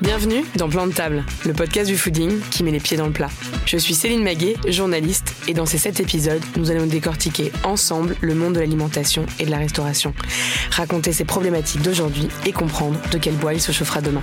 Bienvenue dans Plan de table, le podcast du fooding qui met les pieds dans le plat. Je suis Céline Maguet, journaliste, et dans ces sept épisodes, nous allons décortiquer ensemble le monde de l'alimentation et de la restauration, raconter ses problématiques d'aujourd'hui et comprendre de quel bois il se chauffera demain.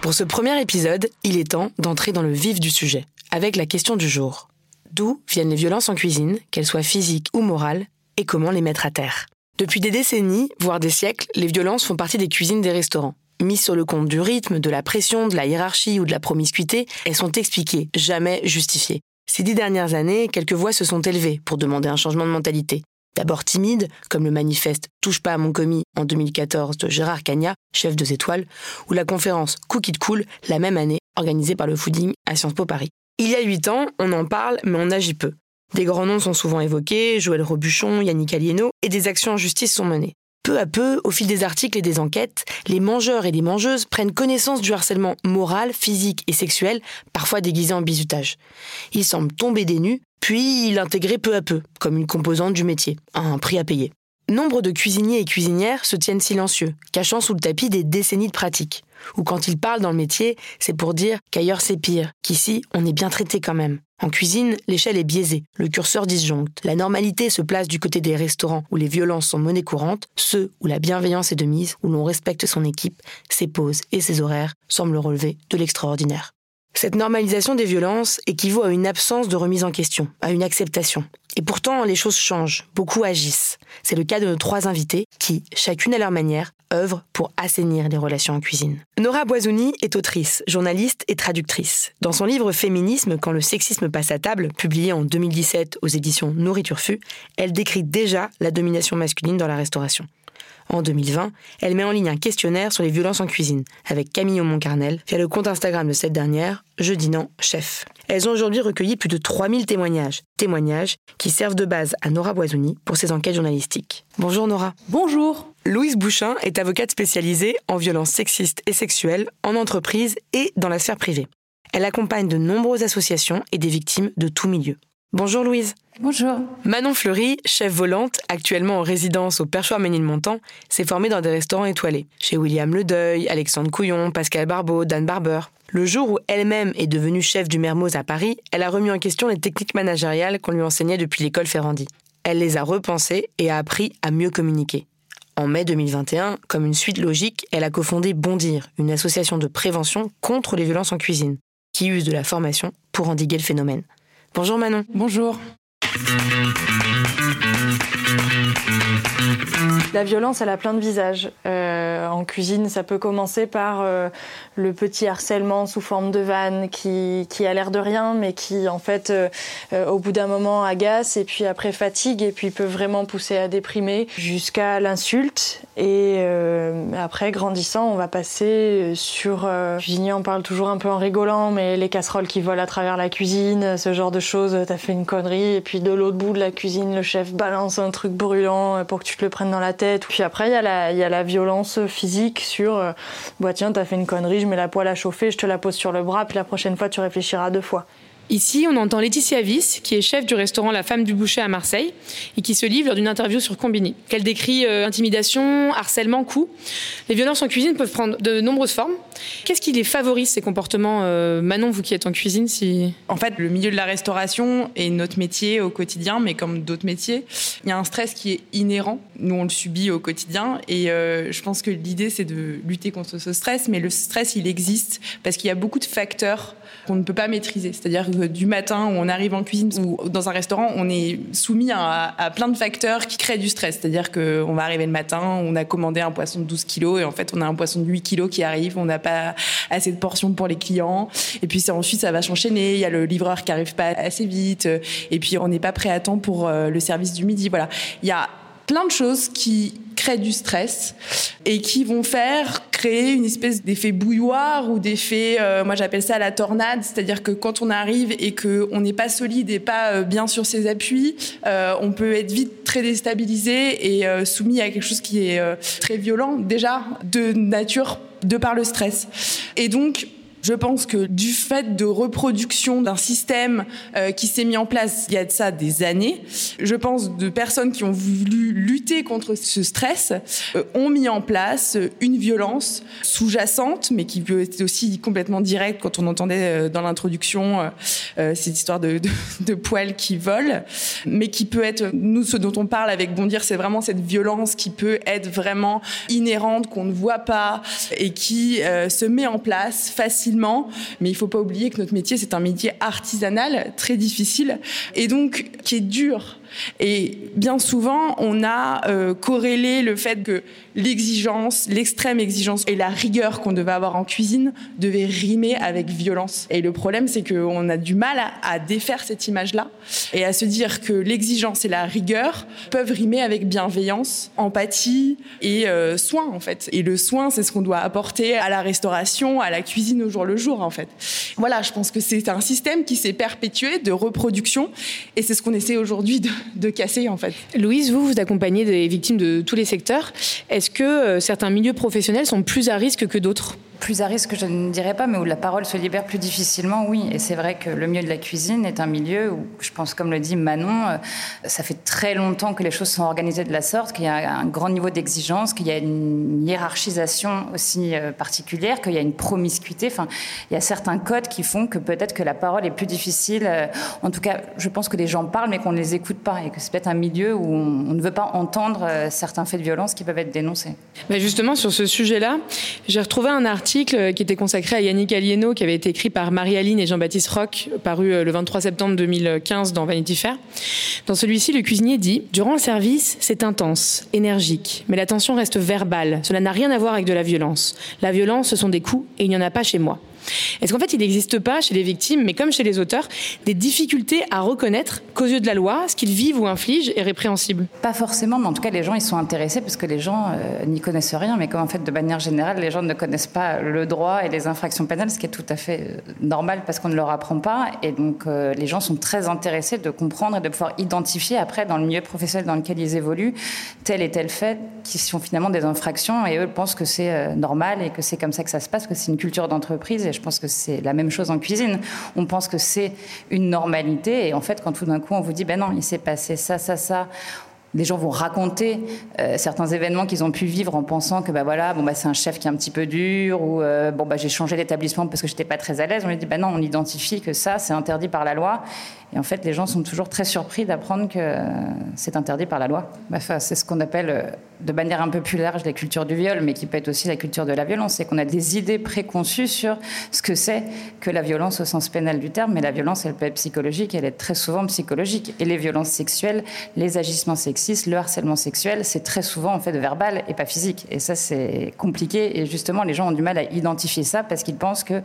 Pour ce premier épisode, il est temps d'entrer dans le vif du sujet, avec la question du jour. D'où viennent les violences en cuisine, qu'elles soient physiques ou morales, et comment les mettre à terre? Depuis des décennies, voire des siècles, les violences font partie des cuisines des restaurants. Mises sur le compte du rythme, de la pression, de la hiérarchie ou de la promiscuité, elles sont expliquées, jamais justifiées. Ces dix dernières années, quelques voix se sont élevées pour demander un changement de mentalité. D'abord timide, comme le manifeste Touche pas à mon commis en 2014 de Gérard Cagna, chef de Étoiles, ou la conférence Cookie de Cool la même année, organisée par le Fooding à Sciences Po Paris. Il y a huit ans, on en parle, mais on agit peu. Des grands noms sont souvent évoqués, Joël Robuchon, Yannick Alieno, et des actions en justice sont menées. Peu à peu, au fil des articles et des enquêtes, les mangeurs et les mangeuses prennent connaissance du harcèlement moral, physique et sexuel, parfois déguisé en bizutage. Ils semblent tomber des nues, puis l'intégrer peu à peu, comme une composante du métier, à un prix à payer. Nombre de cuisiniers et cuisinières se tiennent silencieux, cachant sous le tapis des décennies de pratique. Ou quand ils parlent dans le métier, c'est pour dire qu'ailleurs c'est pire, qu'ici on est bien traité quand même. En cuisine, l'échelle est biaisée, le curseur disjoncte. La normalité se place du côté des restaurants où les violences sont monnaie courante, ceux où la bienveillance est de mise, où l'on respecte son équipe, ses pauses et ses horaires semblent relever de l'extraordinaire. Cette normalisation des violences équivaut à une absence de remise en question, à une acceptation. Et pourtant, les choses changent, beaucoup agissent. C'est le cas de nos trois invités qui, chacune à leur manière, œuvrent pour assainir les relations en cuisine. Nora Boisouni est autrice, journaliste et traductrice. Dans son livre Féminisme, quand le sexisme passe à table, publié en 2017 aux éditions Nourriture Fut, elle décrit déjà la domination masculine dans la restauration. En 2020, elle met en ligne un questionnaire sur les violences en cuisine avec Camille Montcarnel via le compte Instagram de cette dernière, Je dis non, chef. Elles ont aujourd'hui recueilli plus de 3000 témoignages, témoignages qui servent de base à Nora Boisouni pour ses enquêtes journalistiques. Bonjour Nora. Bonjour. Louise Bouchin est avocate spécialisée en violences sexistes et sexuelles en entreprise et dans la sphère privée. Elle accompagne de nombreuses associations et des victimes de tout milieu. Bonjour Louise. Bonjour. Manon Fleury, chef volante, actuellement en résidence au Perchoir Ménilmontant, s'est formée dans des restaurants étoilés, chez William Ledeuil, Alexandre Couillon, Pascal Barbeau, Dan Barber. Le jour où elle-même est devenue chef du Mermoz à Paris, elle a remis en question les techniques managériales qu'on lui enseignait depuis l'école Ferrandi. Elle les a repensées et a appris à mieux communiquer. En mai 2021, comme une suite logique, elle a cofondé Bondir, une association de prévention contre les violences en cuisine, qui use de la formation pour endiguer le phénomène. Bonjour Manon. Bonjour. La violence, elle a plein de visages. Euh, en cuisine, ça peut commencer par euh, le petit harcèlement sous forme de vanne qui, a l'air de rien, mais qui, en fait, euh, au bout d'un moment agace et puis après fatigue et puis peut vraiment pousser à déprimer jusqu'à l'insulte. Et après, grandissant, on va passer sur... cuisinier, on parle toujours un peu en rigolant, mais les casseroles qui volent à travers la cuisine, ce genre de choses, t'as fait une connerie et puis de l'autre bout de la cuisine, le chef balance un truc brûlant pour que tu te le prennes dans la tête. Puis après, il y, a la, violence physique sur euh, bah tiens, t'as fait une connerie, je mets la poêle à chauffer, je te la pose sur le bras, puis la prochaine fois, tu réfléchiras deux fois. Ici, on entend Laetitia Viss, qui est chef du restaurant La Femme du Boucher à Marseille, et qui se livre lors d'une interview sur Combini. Qu'elle décrit euh, intimidation, harcèlement, coups. Les violences en cuisine peuvent prendre de nombreuses formes. Qu'est-ce qui les favorise, ces comportements euh, Manon, vous qui êtes en cuisine, si... En fait, le milieu de la restauration est notre métier au quotidien, mais comme d'autres métiers, il y a un stress qui est inhérent. Nous, on le subit au quotidien, et euh, je pense que l'idée, c'est de lutter contre ce stress, mais le stress, il existe parce qu'il y a beaucoup de facteurs qu'on ne peut pas maîtriser. C'est-à-dire que du matin où on arrive en cuisine ou dans un restaurant, on est soumis à, plein de facteurs qui créent du stress. C'est-à-dire qu'on va arriver le matin, on a commandé un poisson de 12 kilos et en fait on a un poisson de 8 kilos qui arrive, pas assez de portions pour les clients. Et puis ensuite ça va s'enchaîner, il y a le livreur qui arrive pas assez vite et puis on n'est pas prêt à temps pour euh, le service du midi. Voilà, il y a plein de choses qui créent du stress et qui vont faire créer une espèce d'effet bouilloire ou d'effet, euh, moi j'appelle ça la tornade, c'est-à-dire que quand on arrive et que on n'est pas solide et pas euh, bien sur ses appuis, on peut être vite très déstabilisé et soumis à quelque chose qui est très violent déjà de nature de par le stress. Et donc je pense que du fait de reproduction d'un système euh, qui s'est mis en place il y a de ça des années, je pense de personnes qui ont voulu lutter contre ce stress euh, ont mis en place une violence sous-jacente, mais qui peut être aussi complètement directe quand on entendait euh, dans l'introduction cette histoire de, de, de, poils qui volent, mais qui peut être, nous, ce dont on parle avec Bondir, c'est vraiment cette violence qui peut être vraiment inhérente, qu'on ne voit pas et qui se met en place facilement mais il faut pas oublier que notre métier, c'est un métier artisanal, très difficile, et donc qui est dur et bien souvent, on a euh, corrélé le fait que l'exigence, l'extrême exigence et la rigueur qu'on devait avoir en cuisine devaient rimer avec violence. Et le problème, c'est qu'on a du mal à, défaire cette image-là et à se dire que l'exigence et la rigueur peuvent rimer avec bienveillance, empathie et euh, soin, en fait. Et le soin, c'est ce qu'on doit apporter à la restauration, à la cuisine au jour le jour, en fait. Voilà, je pense que c'est un système qui s'est perpétué de reproduction et c'est ce qu'on essaie aujourd'hui de, de casser en fait. Louise, vous, vous accompagnez des victimes de tous les secteurs. Est-ce que euh, certains milieux professionnels sont plus à risque que d'autres? Plus à risque, je ne dirais pas, mais où la parole se libère plus difficilement, oui. Et c'est vrai que le milieu de la cuisine est un milieu où, je pense, comme le dit Manon, euh, ça fait très longtemps que les choses sont organisées de la sorte, qu'il y a un grand niveau d'exigence, qu'il y a une hiérarchisation aussi euh, particulière, qu'il y a une promiscuité. Enfin, il y a certains codes qui font que peut-être que la parole est plus difficile. Euh, en tout cas, je pense que les gens parlent, mais qu'on ne les écoute pas, et que c'est peut-être un milieu où on, ne veut pas entendre certains faits de violence qui peuvent être dénoncés. Mais justement, sur ce sujet-là, j'ai retrouvé un article article qui était consacré à Yannick Alieno, qui avait été écrit par Marie-Aline et Jean-Baptiste Roch, paru euh, le 23 septembre 2015 dans Vanity Fair. Dans celui-ci, le cuisinier dit Durant le service, c'est intense, énergique, mais la tension reste verbale. Cela n'a rien à voir avec de la violence. La violence, ce sont des coups, et il n'y en a pas chez moi. Est-ce qu'en fait, il n'existe pas chez les victimes, mais comme chez les auteurs, des difficultés à reconnaître qu'aux yeux de la loi, ce qu'ils vivent ou infligent est répréhensible? Pas forcément, mais en tout cas, les gens, ils sont intéressés parce que les gens euh, n'y connaissent rien, mais comme en fait, de manière générale, les gens ne connaissent pas le droit et les infractions pénales, ce qui est tout à fait euh, normal parce qu'on ne leur apprend pas. Et donc, euh, les gens sont très intéressés de comprendre et de pouvoir identifier après, dans le milieu professionnel dans lequel ils évoluent, tel et tel fait qui sont finalement des infractions. Et eux pensent que c'est normal et que c'est comme ça que ça se passe, que c'est une culture d'entreprise je pense que c'est la même chose en cuisine. On pense que c'est une normalité. Et en fait, quand tout d'un coup, on vous dit, ben non, il s'est passé ça, ça, ça, des gens vont raconter euh, certains événements qu'ils ont pu vivre en pensant que bah voilà bon bah c'est un chef qui est un petit peu dur ou euh, bon bah j'ai changé d'établissement parce que j'étais pas très à l'aise on lui dit bah non on identifie que ça c'est interdit par la loi et en fait, les gens sont toujours très surpris d'apprendre que c'est interdit par la loi. Enfin, c'est ce qu'on appelle, euh, de manière un peu plus large, la culture du viol, mais qui peut être aussi la culture de la violence. C'est qu'on a des idées préconçues sur ce que c'est que la violence au sens pénal du terme. Mais la violence, elle peut être psychologique, elle est très souvent psychologique. Et les violences sexuelles, les agissements le harcèlement sexuel, c'est très souvent en fait verbal et pas physique. Et ça, c'est compliqué. Et justement, les gens ont du mal à identifier ça parce qu'ils pensent que,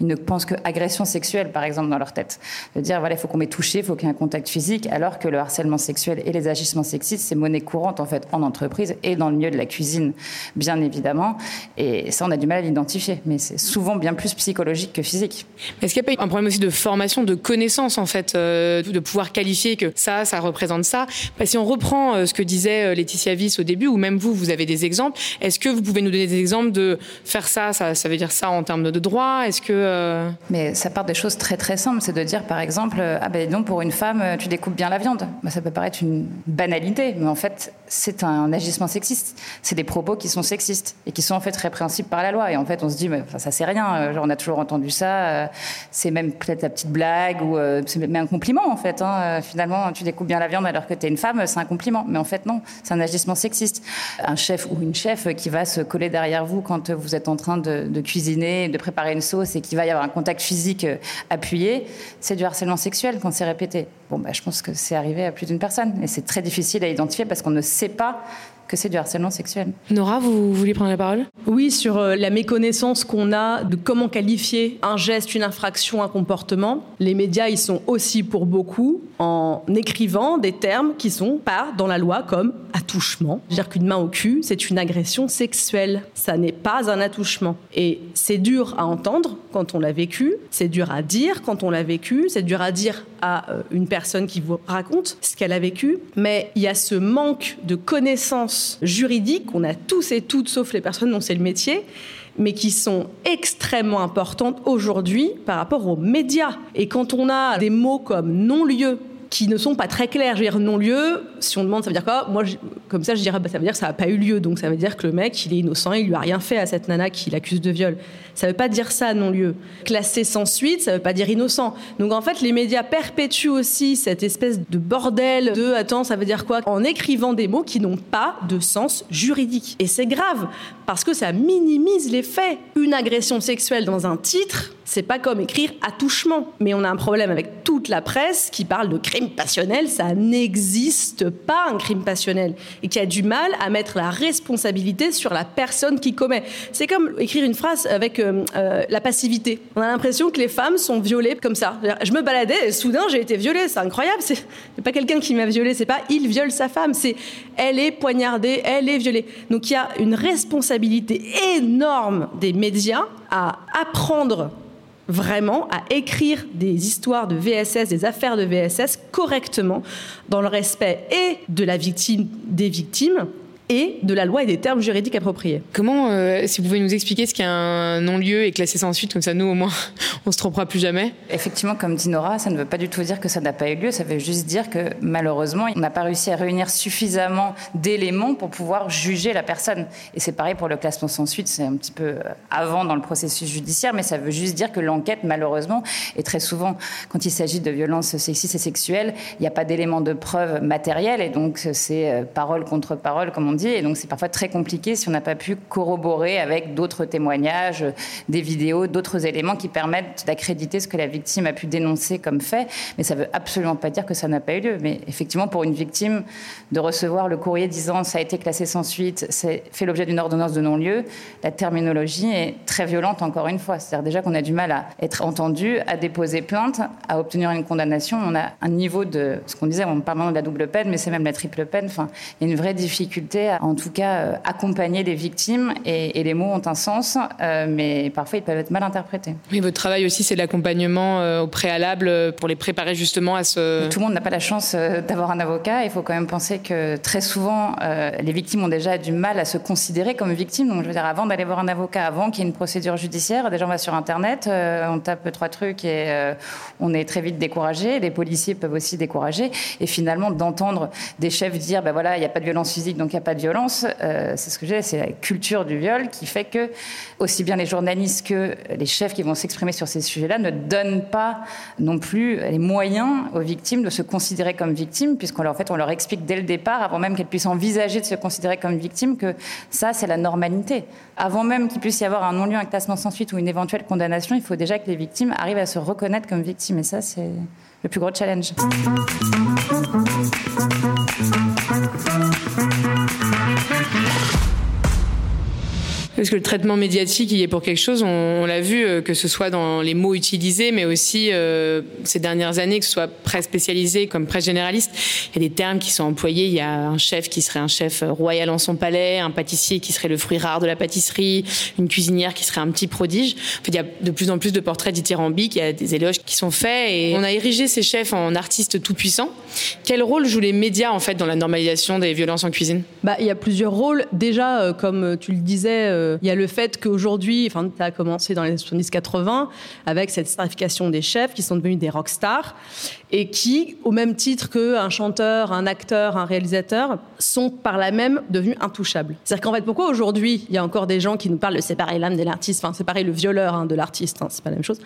ils ne pensent que agression sexuelle, par exemple, dans leur tête. De dire, voilà, il faut qu'on mette toucher, il faut qu'il y ait un contact physique, alors que le harcèlement sexuel et les agissements sexistes, c'est monnaie courante en fait en entreprise et dans le milieu de la cuisine, bien évidemment. Et ça, on a du mal à l'identifier, mais c'est souvent bien plus psychologique que physique. Est-ce qu'il n'y a pas un problème aussi de formation, de connaissance en fait, euh, de pouvoir qualifier que ça, ça représente ça? Si on reprend euh, ce que disait euh, Laetitia Viss au début, ou même vous, vous avez des exemples, est-ce que vous pouvez nous donner des exemples de faire ça, ça, veut dire ça en termes de droit? Est-ce que Mais ça part des choses très très simples, c'est de dire par exemple, ah ben donc pour une femme, euh, tu découpes bien la viande. Bah, ça peut paraître une banalité, mais en fait, c'est un agissement sexiste. C'est des propos qui sont sexistes et qui sont en fait répréhensibles par la loi. Et en fait, on se dit, mais, ça c'est rien. Euh, on a toujours entendu ça. Euh, c'est même peut-être la petite blague ou c'est même un compliment en fait. Hein. Finalement, tu découpes bien la viande alors que tu es une femme, c'est un compliment. Mais en fait, non, c'est un agissement sexiste. Un chef ou une chef qui va se coller derrière vous quand vous êtes en train de, cuisiner, de préparer une sauce et qui va y avoir un contact physique appuyé, c'est du harcèlement sexuel quand c'est répété. Bon, bah, je pense que c'est arrivé à plus d'une personne. Et c'est très difficile à identifier parce qu'on ne sait pas que c'est du harcèlement sexuel. Nora, vous voulez prendre la parole? Oui, sur euh, la méconnaissance qu'on a de comment qualifier un geste, une infraction, un comportement. Les médias, ils sont aussi pour beaucoup en écrivant des termes qui sont pas dans la loi comme attouchement. dire qu'une main au cul, c'est une agression sexuelle. Ça n'est pas un attouchement. Et c'est dur à entendre quand on l'a vécu, c'est dur à dire quand on l'a vécu, c'est dur à dire à euh, une personne qui vous raconte ce qu'elle a vécu. Mais il y a ce manque de connaissances juridiques qu'on a tous et toutes, sauf les personnes dont c'est le métier, mais qui sont extrêmement importantes aujourd'hui par rapport aux médias. Et quand on a des mots comme non-lieu, qui ne sont pas très clairs. Je veux dire, non-lieu, si on demande, ça veut dire quoi? Moi, comme ça, je dirais, bah, ça veut dire que ça n'a pas eu lieu. Donc, ça veut dire que le mec, il est innocent, il lui a rien fait à cette nana qui l'accuse de viol. Ça ne veut pas dire ça, non-lieu. Classé sans suite, ça ne veut pas dire innocent. Donc en fait, les médias perpétuent aussi cette espèce de bordel de attends, ça veut dire quoi? En écrivant des mots qui n'ont pas de sens juridique. Et c'est grave, parce que ça minimise les faits. Une agression sexuelle dans un titre, c'est pas comme écrire attouchement. Mais on a un problème avec toute la presse qui parle de crime passionnel. Ça n'existe pas un crime passionnel. Et qui a du mal à mettre la responsabilité sur la personne qui commet. C'est comme écrire une phrase avec euh, euh, la passivité. On a l'impression que les femmes sont violées comme ça. Je me baladais et soudain j'ai été violée. C'est incroyable. C'est pas quelqu'un qui m'a violée. C'est pas il viole sa femme. C'est elle est poignardée, elle est violée. Donc il y a une responsabilité énorme des médias à apprendre vraiment à écrire des histoires de VSS, des affaires de VSS correctement, dans le respect et de la victime, des victimes, et de la loi et des termes juridiques appropriés. Comment, euh, si vous pouvez nous expliquer ce qu'est un non-lieu et classé sans suite, comme ça nous au moins on se trompera plus jamais Effectivement, comme dit Nora, ça ne veut pas du tout dire que ça n'a pas eu lieu, ça veut juste dire que malheureusement, on n'a pas réussi à réunir suffisamment d'éléments pour pouvoir juger la personne. Et c'est pareil pour le classement sans suite, c'est un petit peu euh, avant dans le processus judiciaire, mais ça veut juste dire que l'enquête, malheureusement, et très souvent, quand il s'agit de violences sexistes et sexuelles, il n'y a pas d'éléments de preuve matériels, et donc c'est euh, parole contre parole, comme on dit, et donc c'est parfois très compliqué si on n'a pas pu corroborer avec d'autres témoignages, des vidéos, d'autres éléments qui permettent d'accréditer ce que la victime a pu dénoncer comme fait. Mais ça ne veut absolument pas dire que ça n'a pas eu lieu. Mais effectivement, pour une victime, de recevoir le courrier disant ça a été classé sans suite, c'est fait l'objet d'une ordonnance de non-lieu, la terminologie est très violente encore une fois. C'est-à-dire déjà qu'on a du mal à être entendu, à déposer plainte, à obtenir une condamnation. On a un niveau de ce qu'on disait, on parle de la double peine, mais c'est même la triple peine. Enfin, il y a une vraie difficulté en tout cas euh, accompagner les victimes et, les mots ont un sens, euh, mais parfois ils peuvent être mal interprétés. Oui, votre travail aussi, c'est l'accompagnement euh, au préalable pour les préparer justement à ce. tout le monde n'a pas la chance d'avoir un avocat. Il faut quand même penser que très souvent, les victimes ont déjà du mal à se considérer comme victimes. Donc, je veux dire, avant d'aller voir un avocat, avant qu'il y ait une procédure judiciaire, déjà on va sur Internet, on tape trois trucs et on est très vite découragé. Les policiers peuvent aussi décourager. Et finalement, d'entendre des chefs dire, ben voilà, il n'y a pas de violence physique, donc il n'y a pas de violence euh, c'est ce que j'ai, c'est la culture du viol qui fait que aussi bien les journalistes que les chefs qui vont s'exprimer sur ces sujets-là ne donnent pas non plus les moyens aux victimes de se considérer comme victimes, puisqu'on leur, fait, leur explique dès le départ, avant même qu'elles puissent envisager de se considérer comme victimes, que ça, c'est la normalité. Avant même qu'il puisse y avoir un non-lieu, un classement sans suite ou une éventuelle condamnation, il faut déjà que les victimes arrivent à se reconnaître comme victimes. Et ça, c'est le plus gros challenge. Parce que le traitement médiatique, il est pour quelque chose. On, l'a vu, euh, que ce soit dans les mots utilisés, mais aussi euh, ces dernières années, que ce soit presse spécialisée comme presse généraliste. Il y a des termes qui sont employés. Il y a un chef qui serait un chef royal en son palais, un pâtissier qui serait le fruit rare de la pâtisserie, une cuisinière qui serait un petit prodige. En fait, il y a de plus en plus de portraits dithyrambiques. Il y a des éloges qui sont faits on a érigé ces chefs en artistes tout puissants. Quel rôle jouent les médias en fait dans la normalisation des violences en cuisine? Bah, il y a plusieurs rôles. Déjà, euh, comme tu le disais il y a le fait qu'aujourd'hui, enfin, ça a commencé dans les 70-80 avec cette starification des chefs qui sont devenus des rockstars et qui, au même titre qu'un chanteur, un acteur, un réalisateur, sont par là même devenus intouchables. C'est-à-dire qu'en fait, pourquoi aujourd'hui il y a encore des gens qui nous parlent de séparer l'âme de l'artiste, enfin séparer le violeur hein, de l'artiste, hein, c'est pas la même chose.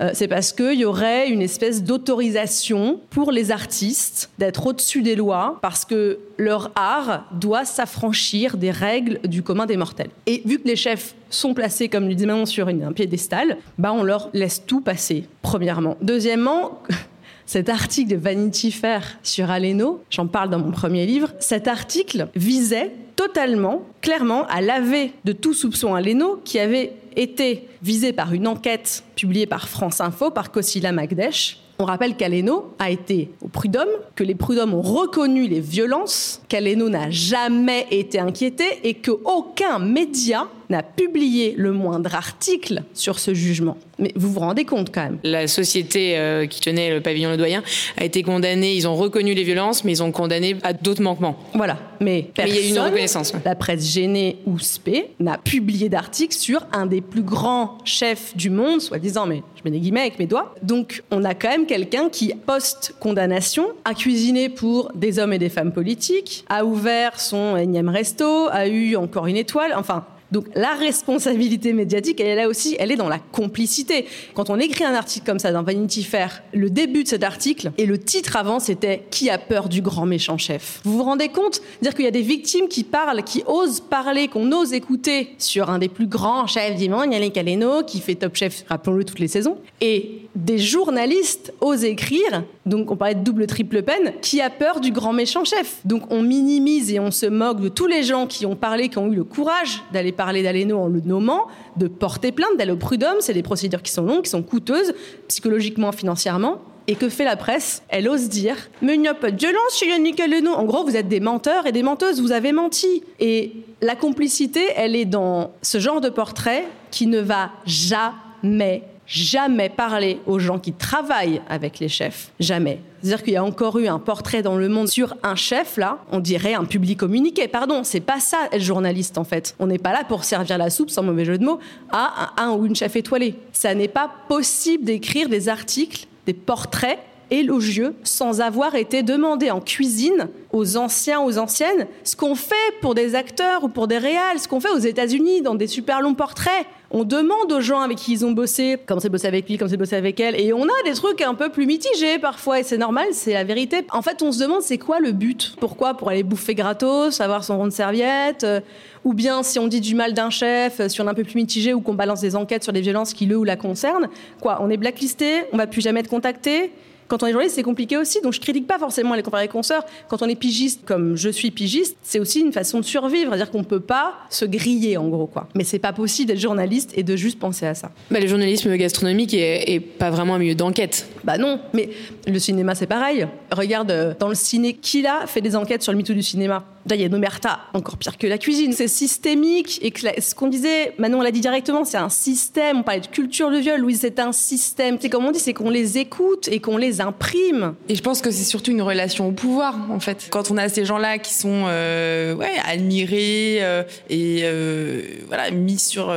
Euh, c'est parce qu'il y aurait une espèce d'autorisation pour les artistes d'être au-dessus des lois parce que leur art doit s'affranchir des règles du commun des mortels. Et vu que chefs sont placés, comme le dit Manon, sur un piédestal, bah on leur laisse tout passer, premièrement. Deuxièmement, cet article de Vanity Fair sur Aleno, j'en parle dans mon premier livre, cet article visait totalement, clairement, à laver de tout soupçon Aleno qui avait été visé par une enquête publiée par France Info, par Kosila Magdesh. On rappelle qu'Aleno a été au prud'homme, que les prud'hommes ont reconnu les violences, qu'Aleno n'a jamais été inquiété et qu'aucun média n'a publié le moindre article sur ce jugement. Mais vous vous rendez compte quand même La société euh, qui tenait le pavillon Le Doyen a été condamnée, ils ont reconnu les violences, mais ils ont condamné à d'autres manquements. Voilà, mais personne, mais il y a eu une reconnaissance. La presse gênée ou spé n'a publié d'article sur un des plus grands chefs du monde, soi-disant, mais je mets des guillemets avec mes doigts. Donc on a quand même quelqu'un qui, post-condamnation, a cuisiné pour des hommes et des femmes politiques, a ouvert son énième resto, a eu encore une étoile, enfin donc la responsabilité médiatique, elle est là aussi, elle est dans la complicité. Quand on écrit un article comme ça dans Vanity Fair, le début de cet article et le titre avant, c'était Qui a peur du grand méchant chef? Vous vous rendez compte? Dire qu'il y a des victimes qui parlent, qui osent parler, qu'on ose écouter sur un des plus grands chefs du monde, Yannick Aleno, qui fait Top Chef, rappelons-le, toutes les saisons, et des journalistes osent écrire, donc on parlait de double triple peine, qui a peur du grand méchant chef. Donc on minimise et on se moque de tous les gens qui ont parlé, qui ont eu le courage d'aller parler d'Aleno en le nommant, de porter plainte, d'aller au prud'homme. C'est des procédures qui sont longues, qui sont coûteuses, psychologiquement, financièrement. Et que fait la presse? Elle ose dire Mais il n'y a pas de violence chez Yannick Aleno. En gros, vous êtes des menteurs et des menteuses, vous avez menti. Et la complicité, elle est dans ce genre de portrait qui ne va jamais jamais parler aux gens qui travaillent avec les chefs. Jamais. C'est-à-dire qu'il y a encore eu un portrait dans le monde sur un chef, là, on dirait un public communiqué. Pardon, c'est pas ça être journaliste, en fait. On n'est pas là pour servir la soupe, sans mauvais jeu de mots, à un, un ou une chef étoilée. Ça n'est pas possible d'écrire des articles, des portraits élogieux sans avoir été demandé en cuisine aux anciens, aux anciennes, ce qu'on fait pour des acteurs ou pour des réals, ce qu'on fait aux États-Unis dans des super longs portraits. On demande aux gens avec qui ils ont bossé comment c'est bossé avec lui, comment c'est bossé avec elle, et on a des trucs un peu plus mitigés parfois, et c'est normal, c'est la vérité. En fait, on se demande c'est quoi le but? Pourquoi? Pour aller bouffer gratos, avoir son rond de serviette euh, ou bien si on dit du mal d'un chef, si on est un peu plus mitigé ou qu'on balance des enquêtes sur des violences qui le ou la concernent, quoi, on est blacklisté, on va plus jamais être contacté, quand on est journaliste, c'est compliqué aussi. Donc je critique pas forcément les confrères et consoeurs. Quand on est pigiste, comme je suis pigiste, c'est aussi une façon de survivre. C'est-à-dire qu'on peut pas se griller, en gros, quoi. Mais c'est pas possible d'être journaliste et de juste penser à ça. Bah, le journalisme gastronomique est, pas vraiment un milieu d'enquête. Bah non, mais le cinéma, c'est pareil. Regarde, euh, dans le ciné, qui là fait des enquêtes sur le mytho du cinéma? Là, il y a Nomerta, encore pire que la cuisine. C'est systémique. Et ce qu'on disait, Manon l'a dit directement, c'est un système. On parlait de culture de viol. Louise, c'est un système. C'est comme on dit, c'est qu'on les écoute et qu'on les imprime. Et je pense que c'est surtout une relation au pouvoir, en fait. Quand on a ces gens-là qui sont euh, ouais, admirés euh, et euh, voilà, mis sur.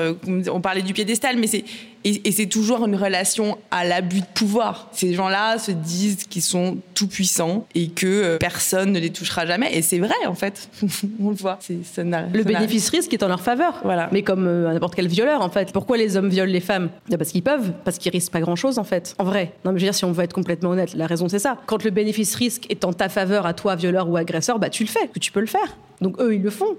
on parlait du piédestal, mais c'est et, c'est toujours une relation à l'abus de pouvoir. Ces gens-là se disent qu'ils sont tout puissants et que euh, personne ne les touchera jamais. Et c'est vrai, en fait. On le voit. Ça le bénéfice-risque est en leur faveur. Voilà. Mais comme euh, n'importe quel violeur, en fait. Pourquoi les hommes violent les femmes? Parce qu'ils peuvent, parce qu'ils risquent pas grand-chose, en fait. En vrai. Non, mais je veux dire, si on veut être complètement honnête, la raison, c'est ça. Quand le bénéfice-risque est en ta faveur à toi, violeur ou agresseur, bah tu le fais. Que tu peux le faire. Donc eux, ils le font.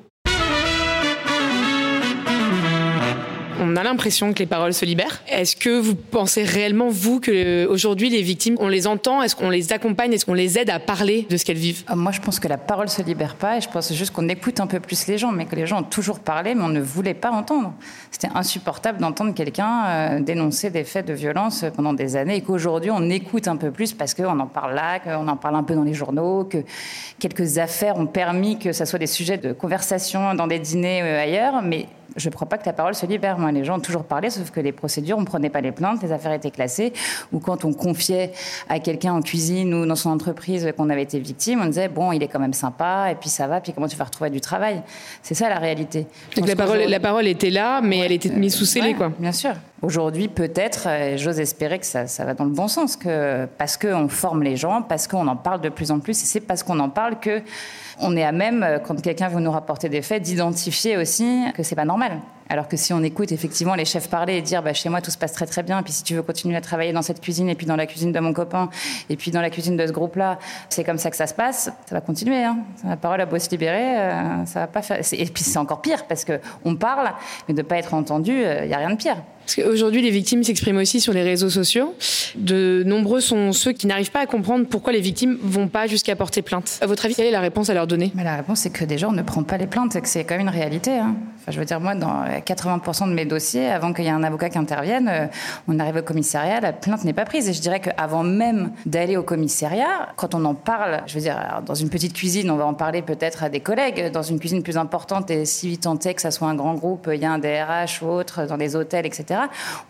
On a l'impression que les paroles se libèrent. Est-ce que vous pensez réellement, vous, que aujourd'hui les victimes, on les entend? Est-ce qu'on les accompagne? Est-ce qu'on les aide à parler de ce qu'elles vivent? Euh, Moi, je pense que la parole se libère pas et je pense juste qu'on écoute un peu plus les gens, mais que les gens ont toujours parlé, mais on ne voulait pas entendre. C'était insupportable d'entendre quelqu'un euh, dénoncer des faits de violence pendant des années et qu'aujourd'hui on écoute un peu plus parce qu'on en parle là, qu'on en parle un peu dans les journaux, que quelques affaires ont permis que ça soit des sujets de conversation dans des dîners euh, ailleurs, mais je ne crois pas que la parole se libère. Moi, les gens ont toujours parlé, sauf que les procédures, on ne prenait pas les plaintes, les affaires étaient classées. Ou quand on confiait à quelqu'un en cuisine ou dans son entreprise qu'on avait été victime, on disait bon, il est quand même sympa, et puis ça va, puis comment tu vas retrouver du travail? C'est ça la réalité. Donc la parole, la parole était là, mais elle était mise sous scellé, quoi. Bien sûr. Aujourd'hui, peut-être, j'ose espérer que ça, va dans le bon sens, parce qu'on forme les gens, parce qu'on en parle de plus en plus, et c'est parce qu'on en parle que on est à même, euh, quand quelqu'un veut nous rapporter des faits, d'identifier aussi que c'est pas normal. Alors que si on écoute effectivement les chefs parler et dire bah, chez moi tout se passe très très bien, et puis si tu veux continuer à travailler dans cette cuisine et puis dans la cuisine de mon copain et puis dans la cuisine de ce groupe-là, c'est comme ça que ça se passe, ça va continuer. Hein. La parole a beau se libérer, euh, ça va pas faire. Et puis c'est encore pire parce que on parle, mais de pas être entendu, il euh, y a rien de pire. Parce qu'aujourd'hui, les victimes s'expriment aussi sur les réseaux sociaux. De nombreux sont ceux qui n'arrivent pas à comprendre pourquoi les victimes vont pas jusqu'à porter plainte. À votre avis, quelle est la réponse à leur donner? La réponse, c'est que des gens ne prennent pas les plaintes et que c'est quand même une réalité. Hein. Je veux dire, moi, dans 80% de mes dossiers, avant qu'il y ait un avocat qui intervienne, euh, on arrive au commissariat, la plainte n'est pas prise. Et je dirais qu'avant même d'aller au commissariat, quand on en parle, je veux dire, dans une petite cuisine, on va en parler peut-être à des collègues. Dans une cuisine plus importante, et si est que ça soit un grand groupe, il y a un DRH ou autre, dans des hôtels, etc.,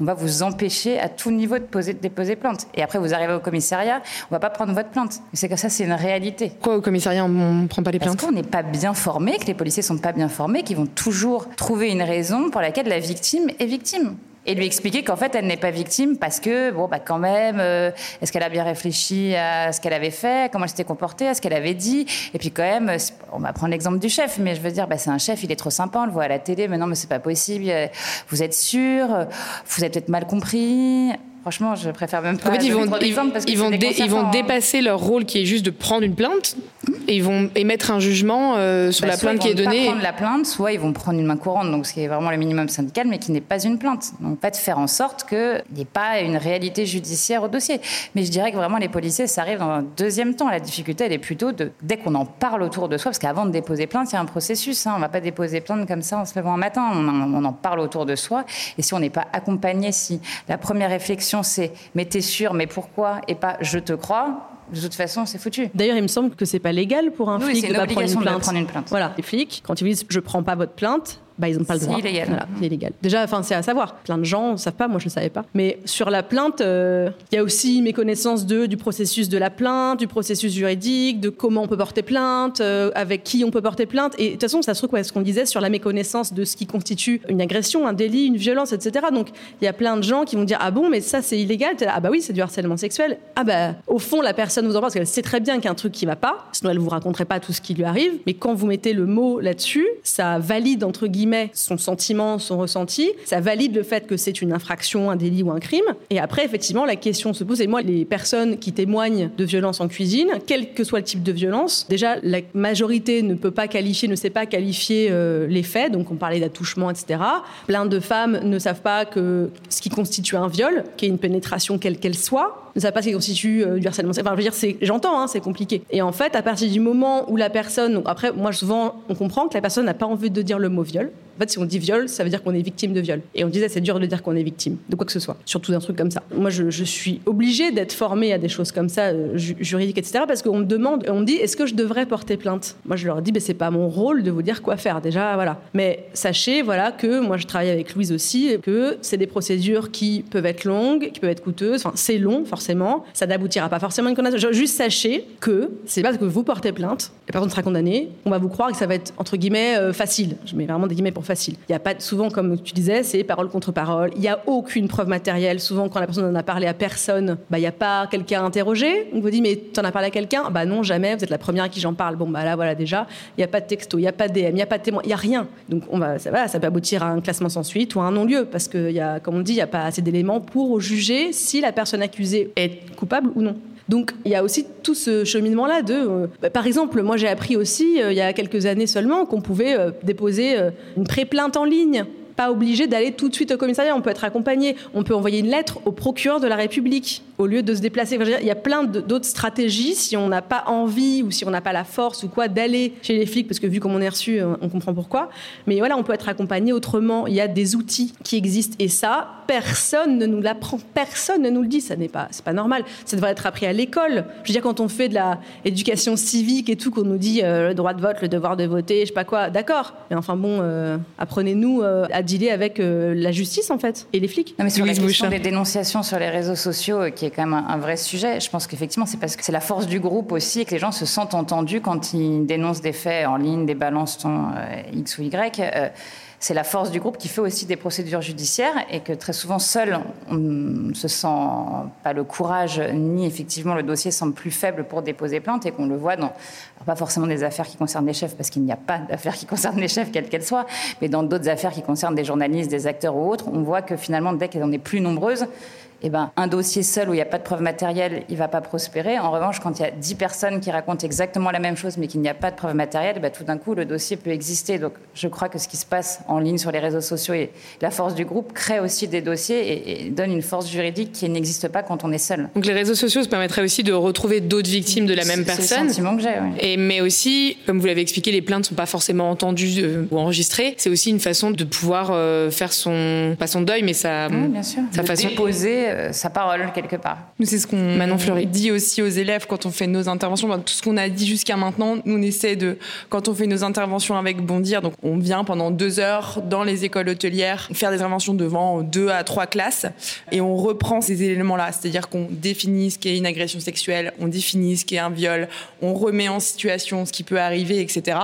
on va vous empêcher à tout niveau de, poser, de déposer plainte. Et après, vous arrivez au commissariat, on va pas prendre votre plainte. C'est que ça, c'est une réalité. Pourquoi au commissariat, on ne prend pas les plaintes Parce qu'on n'est pas bien formé, que les policiers sont pas bien formés, qu'ils vont toujours trouver une raison pour laquelle la victime est victime et lui expliquer qu'en fait elle n'est pas victime parce que bon bah quand même euh, est-ce qu'elle a bien réfléchi à ce qu'elle avait fait comment elle s'était comportée à ce qu'elle avait dit? Et puis quand même on va prendre l'exemple du chef mais je veux dire bah, c'est un chef il est trop sympa on le voit à la télé mais non mais c'est pas possible vous êtes sûr vous êtes peut-être mal compris Franchement, je préfère même pas. En fait, ils vont, ils, ils vont, ils vont dépasser leur rôle qui est juste de prendre une plainte et ils vont émettre un jugement euh, sur bah, la plainte qui est donnée. Ils vont prendre la plainte, soit ils vont prendre une main courante, donc ce qui est vraiment le minimum syndical, mais qui n'est pas une plainte. Donc, pas de faire en sorte qu'il n'y ait pas une réalité judiciaire au dossier. Mais je dirais que vraiment les policiers, ça arrive dans un deuxième temps. La difficulté, elle est plutôt de dès qu'on en parle autour de soi, parce qu'avant de déposer plainte, il y a un processus. Hein. On ne va pas déposer plainte comme ça en se levant un matin. On en, on en parle autour de soi. Et si on n'est pas accompagné, si la première réflexion c'est mettez sûr, mais pourquoi Et pas je te crois. De toute façon, c'est foutu. D'ailleurs, il me semble que c'est pas légal pour un flic de, pas prendre une, de prendre une plainte. Voilà, les flics, quand ils disent je prends pas votre plainte, bah, ils n'ont pas le droit. C'est illégal. Voilà, c'est illégal. Déjà, enfin, c'est à savoir. Plein de gens ne savent pas, moi je ne savais pas. Mais sur la plainte, euh, il y a aussi méconnaissance de, du processus de la plainte, du processus juridique, de comment on peut porter plainte, euh, avec qui on peut porter plainte. Et de toute façon, ça se trouve, ce qu'on disait sur la méconnaissance de ce qui constitue une agression, un délit, une violence, etc. Donc, il y a plein de gens qui vont dire Ah bon, mais ça c'est illégal. ah bah oui, c'est du harcèlement sexuel. Ah bah, au fond, la personne vous en parle parce qu'elle sait très bien qu'il y a un truc qui va pas, sinon elle vous raconterait pas tout ce qui lui arrive. Mais quand vous mettez le mot là-dessus, ça valide, entre guillemets, son sentiment son ressenti, ça valide le fait que c'est une infraction, un délit ou un crime. Et après, effectivement, la question se pose, et moi, les personnes qui témoignent de violence en cuisine, quel que soit le type de violence, déjà, la majorité ne peut pas qualifier, ne sait pas qualifier euh, les faits, donc on parlait d'attouchement, etc. Plein de femmes ne savent pas que ce qui constitue un viol, qui est une pénétration quelle qu'elle soit, ne savent pas ce qui constitue euh, du harcèlement. Enfin, je veux dire, j'entends, hein, c'est compliqué. Et en fait, à partir du moment où la personne, après, moi, souvent, on comprend que la personne n'a pas envie de dire le mot viol. En fait, si on dit viol, ça veut dire qu'on est victime de viol. Et on disait, c'est dur de dire qu'on est victime de quoi que ce soit, surtout d'un truc comme ça. Moi, je, suis obligée d'être formée à des choses comme ça, euh, juridiques, etc., parce qu'on me demande, on me dit, est-ce que je devrais porter plainte? Moi, je leur dis, ben, c'est pas mon rôle de vous dire quoi faire, déjà, voilà. Mais sachez, voilà, que moi, je travaille avec Louise aussi, que c'est des procédures qui peuvent être longues, qui peuvent être coûteuses. Enfin, c'est long, forcément. Ça n'aboutira pas forcément une condamnation. Juste sachez que c'est parce que vous portez plainte, la personne sera condamnée, on va vous croire que ça va être, entre guillemets, euh, facile. Je mets vraiment des guillemets pour Il y a pas souvent, comme tu disais, c'est parole contre parole. Il n'y a aucune preuve matérielle. Souvent, quand la personne n'en a parlé à personne, bah, il n'y a pas quelqu'un à interroger. On vous dit, mais tu en as parlé à quelqu'un? Bah non, jamais. Vous êtes la première à qui j'en parle. Bon, bah là, voilà, déjà, il n'y a pas de texto, il n'y a pas de DM, il n'y a pas de témoin, il n'y a rien. Donc, on va, ça, va, ça peut aboutir à un classement sans suite ou à un non-lieu. Parce que, y a, comme on dit, il n'y a pas assez d'éléments pour juger si la personne accusée est coupable ou non. Donc il y a aussi tout ce cheminement-là de... Euh, bah, par exemple, moi j'ai appris aussi, euh, il y a quelques années seulement, qu'on pouvait euh, déposer une pré-plainte en ligne pas obligé d'aller tout de suite au commissariat. On peut être accompagné. On peut envoyer une lettre au procureur de la République au lieu de se déplacer. il y a plein d'autres stratégies si on n'a pas envie ou si on n'a pas la force ou quoi d'aller chez les flics, parce que vu comme on est reçu, on comprend pourquoi. Mais voilà, on peut être accompagné autrement. Il y a des outils qui existent et ça, personne ne nous l'apprend, personne ne nous le dit. Ça n'est pas, pas normal. Ça devrait être appris à l'école. Je veux dire, quand on fait de la éducation civique et tout, qu'on nous dit euh, le droit de vote, le devoir de voter, je sais pas quoi, d'accord. Mais enfin bon, euh, apprenez-nous euh, à dealer avec la justice en fait et les flics. Non, mais sur la question des dénonciations sur les réseaux sociaux, qui est quand même un, vrai sujet, je pense qu'effectivement c'est parce que c'est la force du groupe aussi et que les gens se sentent entendus quand ils dénoncent des faits en ligne, des balances ton X ou Y c'est la force du groupe qui fait aussi des procédures judiciaires et que très souvent seul, on ne se sent pas le courage ni effectivement le dossier semble plus faible pour déposer plainte et qu'on le voit dans, pas forcément des affaires qui concernent les chefs parce qu'il n'y a pas d'affaires qui concernent les chefs quelles qu'elles soient, mais dans d'autres affaires qui concernent des journalistes, des acteurs ou autres, on voit que finalement dès en est plus nombreuses, eh ben, un dossier seul où il n'y a pas de preuve matérielle, il ne va pas prospérer. En revanche, quand il y a 10 personnes qui racontent exactement la même chose mais qu'il n'y a pas de preuve matérielle, ben, tout d'un coup, le dossier peut exister. Donc, je crois que ce qui se passe en ligne sur les réseaux sociaux et la force du groupe crée aussi des dossiers et, donne une force juridique qui n'existe pas quand on est seul. Donc, les réseaux sociaux se permettraient aussi de retrouver d'autres victimes de la même personne. C'est le sentiment que j'ai, Et Mais aussi, comme vous l'avez expliqué, les plaintes ne sont pas forcément entendues euh, ou enregistrées. C'est aussi une façon de pouvoir euh, faire son, pas son deuil, mais sa, bien sûr. sa de façon. Déposer euh, sa parole quelque part. C'est ce qu'on Manon Fleury dit aussi aux élèves quand on fait nos interventions. tout ce qu'on a dit jusqu'à maintenant, nous on essaie de, quand on fait nos interventions avec Bondir, donc on vient pendant deux heures dans les écoles hôtelières faire des interventions devant deux à trois classes et on reprend ces éléments-là. C'est-à-dire qu'on définit ce qu'est une agression sexuelle, on définit ce qu'est un viol, on remet en situation ce qui peut arriver, etc.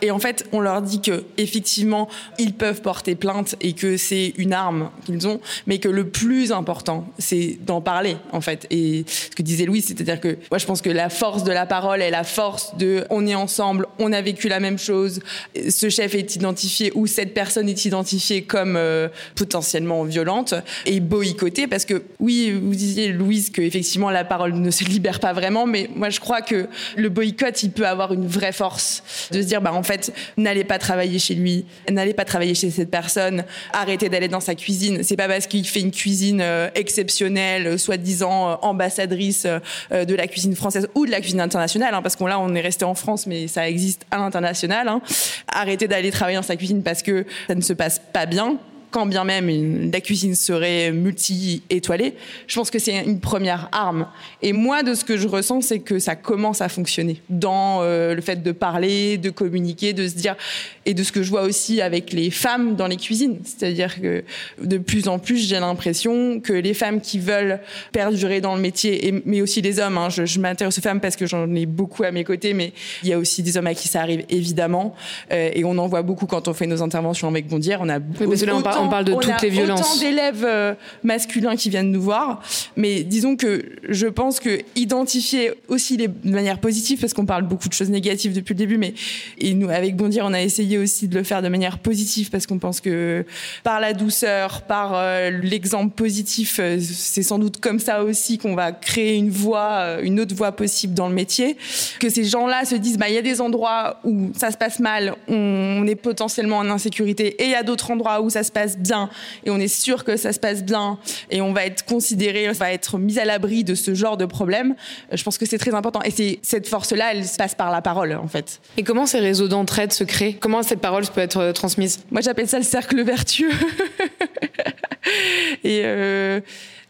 Et en fait, on leur dit que effectivement, ils peuvent porter plainte et que c'est une arme qu'ils ont, mais que le plus important, c'est d'en parler, en fait. Et ce que disait Louis, c'est-à-dire que moi, je pense que la force de la parole est la force de on est ensemble, on a vécu la même chose, ce chef est identifié ou cette personne est identifiée comme euh, potentiellement violente et boycottée parce que oui, vous disiez Louise que effectivement la parole ne se libère pas vraiment, mais moi je crois que le boycott il peut avoir une vraie force de se dire bah en fait n'allez pas travailler chez lui, n'allez pas travailler chez cette personne, arrêtez d'aller dans sa cuisine. C'est pas parce qu'il fait une cuisine euh, exceptionnelle, soi-disant euh, ambassadrice de la cuisine française ou de la cuisine internationale, hein, parce qu'on là on est resté en France, mais ça existe à l'international. Hein. Arrêtez d'aller travailler dans sa cuisine parce que ça ne se passe pas bien quand bien même la cuisine serait multi-étoilée, je pense que c'est une première arme. Et moi, de ce que je ressens, c'est que ça commence à fonctionner dans euh, le fait de parler, de communiquer, de se dire, et de ce que je vois aussi avec les femmes dans les cuisines. C'est-à-dire que de plus en plus, j'ai l'impression que les femmes qui veulent perdurer dans le métier, et, mais aussi les hommes, hein, je, je m'intéresse aux femmes parce que j'en ai beaucoup à mes côtés, mais il y a aussi des hommes à qui ça arrive évidemment, euh, et on en voit beaucoup quand on fait nos interventions avec Bondière. On a on parle de toutes les violences. Autant d'élèves euh, masculins qui viennent nous voir, mais disons que je pense que identifier aussi les, de manière positive, parce qu'on parle beaucoup de choses négatives depuis le début, mais et nous avec Bondir, on a essayé aussi de le faire de manière positive parce qu'on pense que par la douceur, par euh, l'exemple positif, euh, c'est sans doute comme ça aussi qu'on va créer une voie, une autre voie possible dans le métier. Que ces gens-là se disent, bah il y a des endroits où ça se passe mal, on est potentiellement en insécurité, et il y a d'autres endroits où ça se passe bien et on est sûr que ça se passe bien et on va être considéré, on va être mis à l'abri de ce genre de problème, euh, je pense que c'est très important. Et c'est cette force-là, elle se passe par la parole, en fait. Et comment ces réseaux d'entraide se créent? Comment cette parole peut être euh, transmise? Moi, j'appelle ça le cercle vertueux. et euh,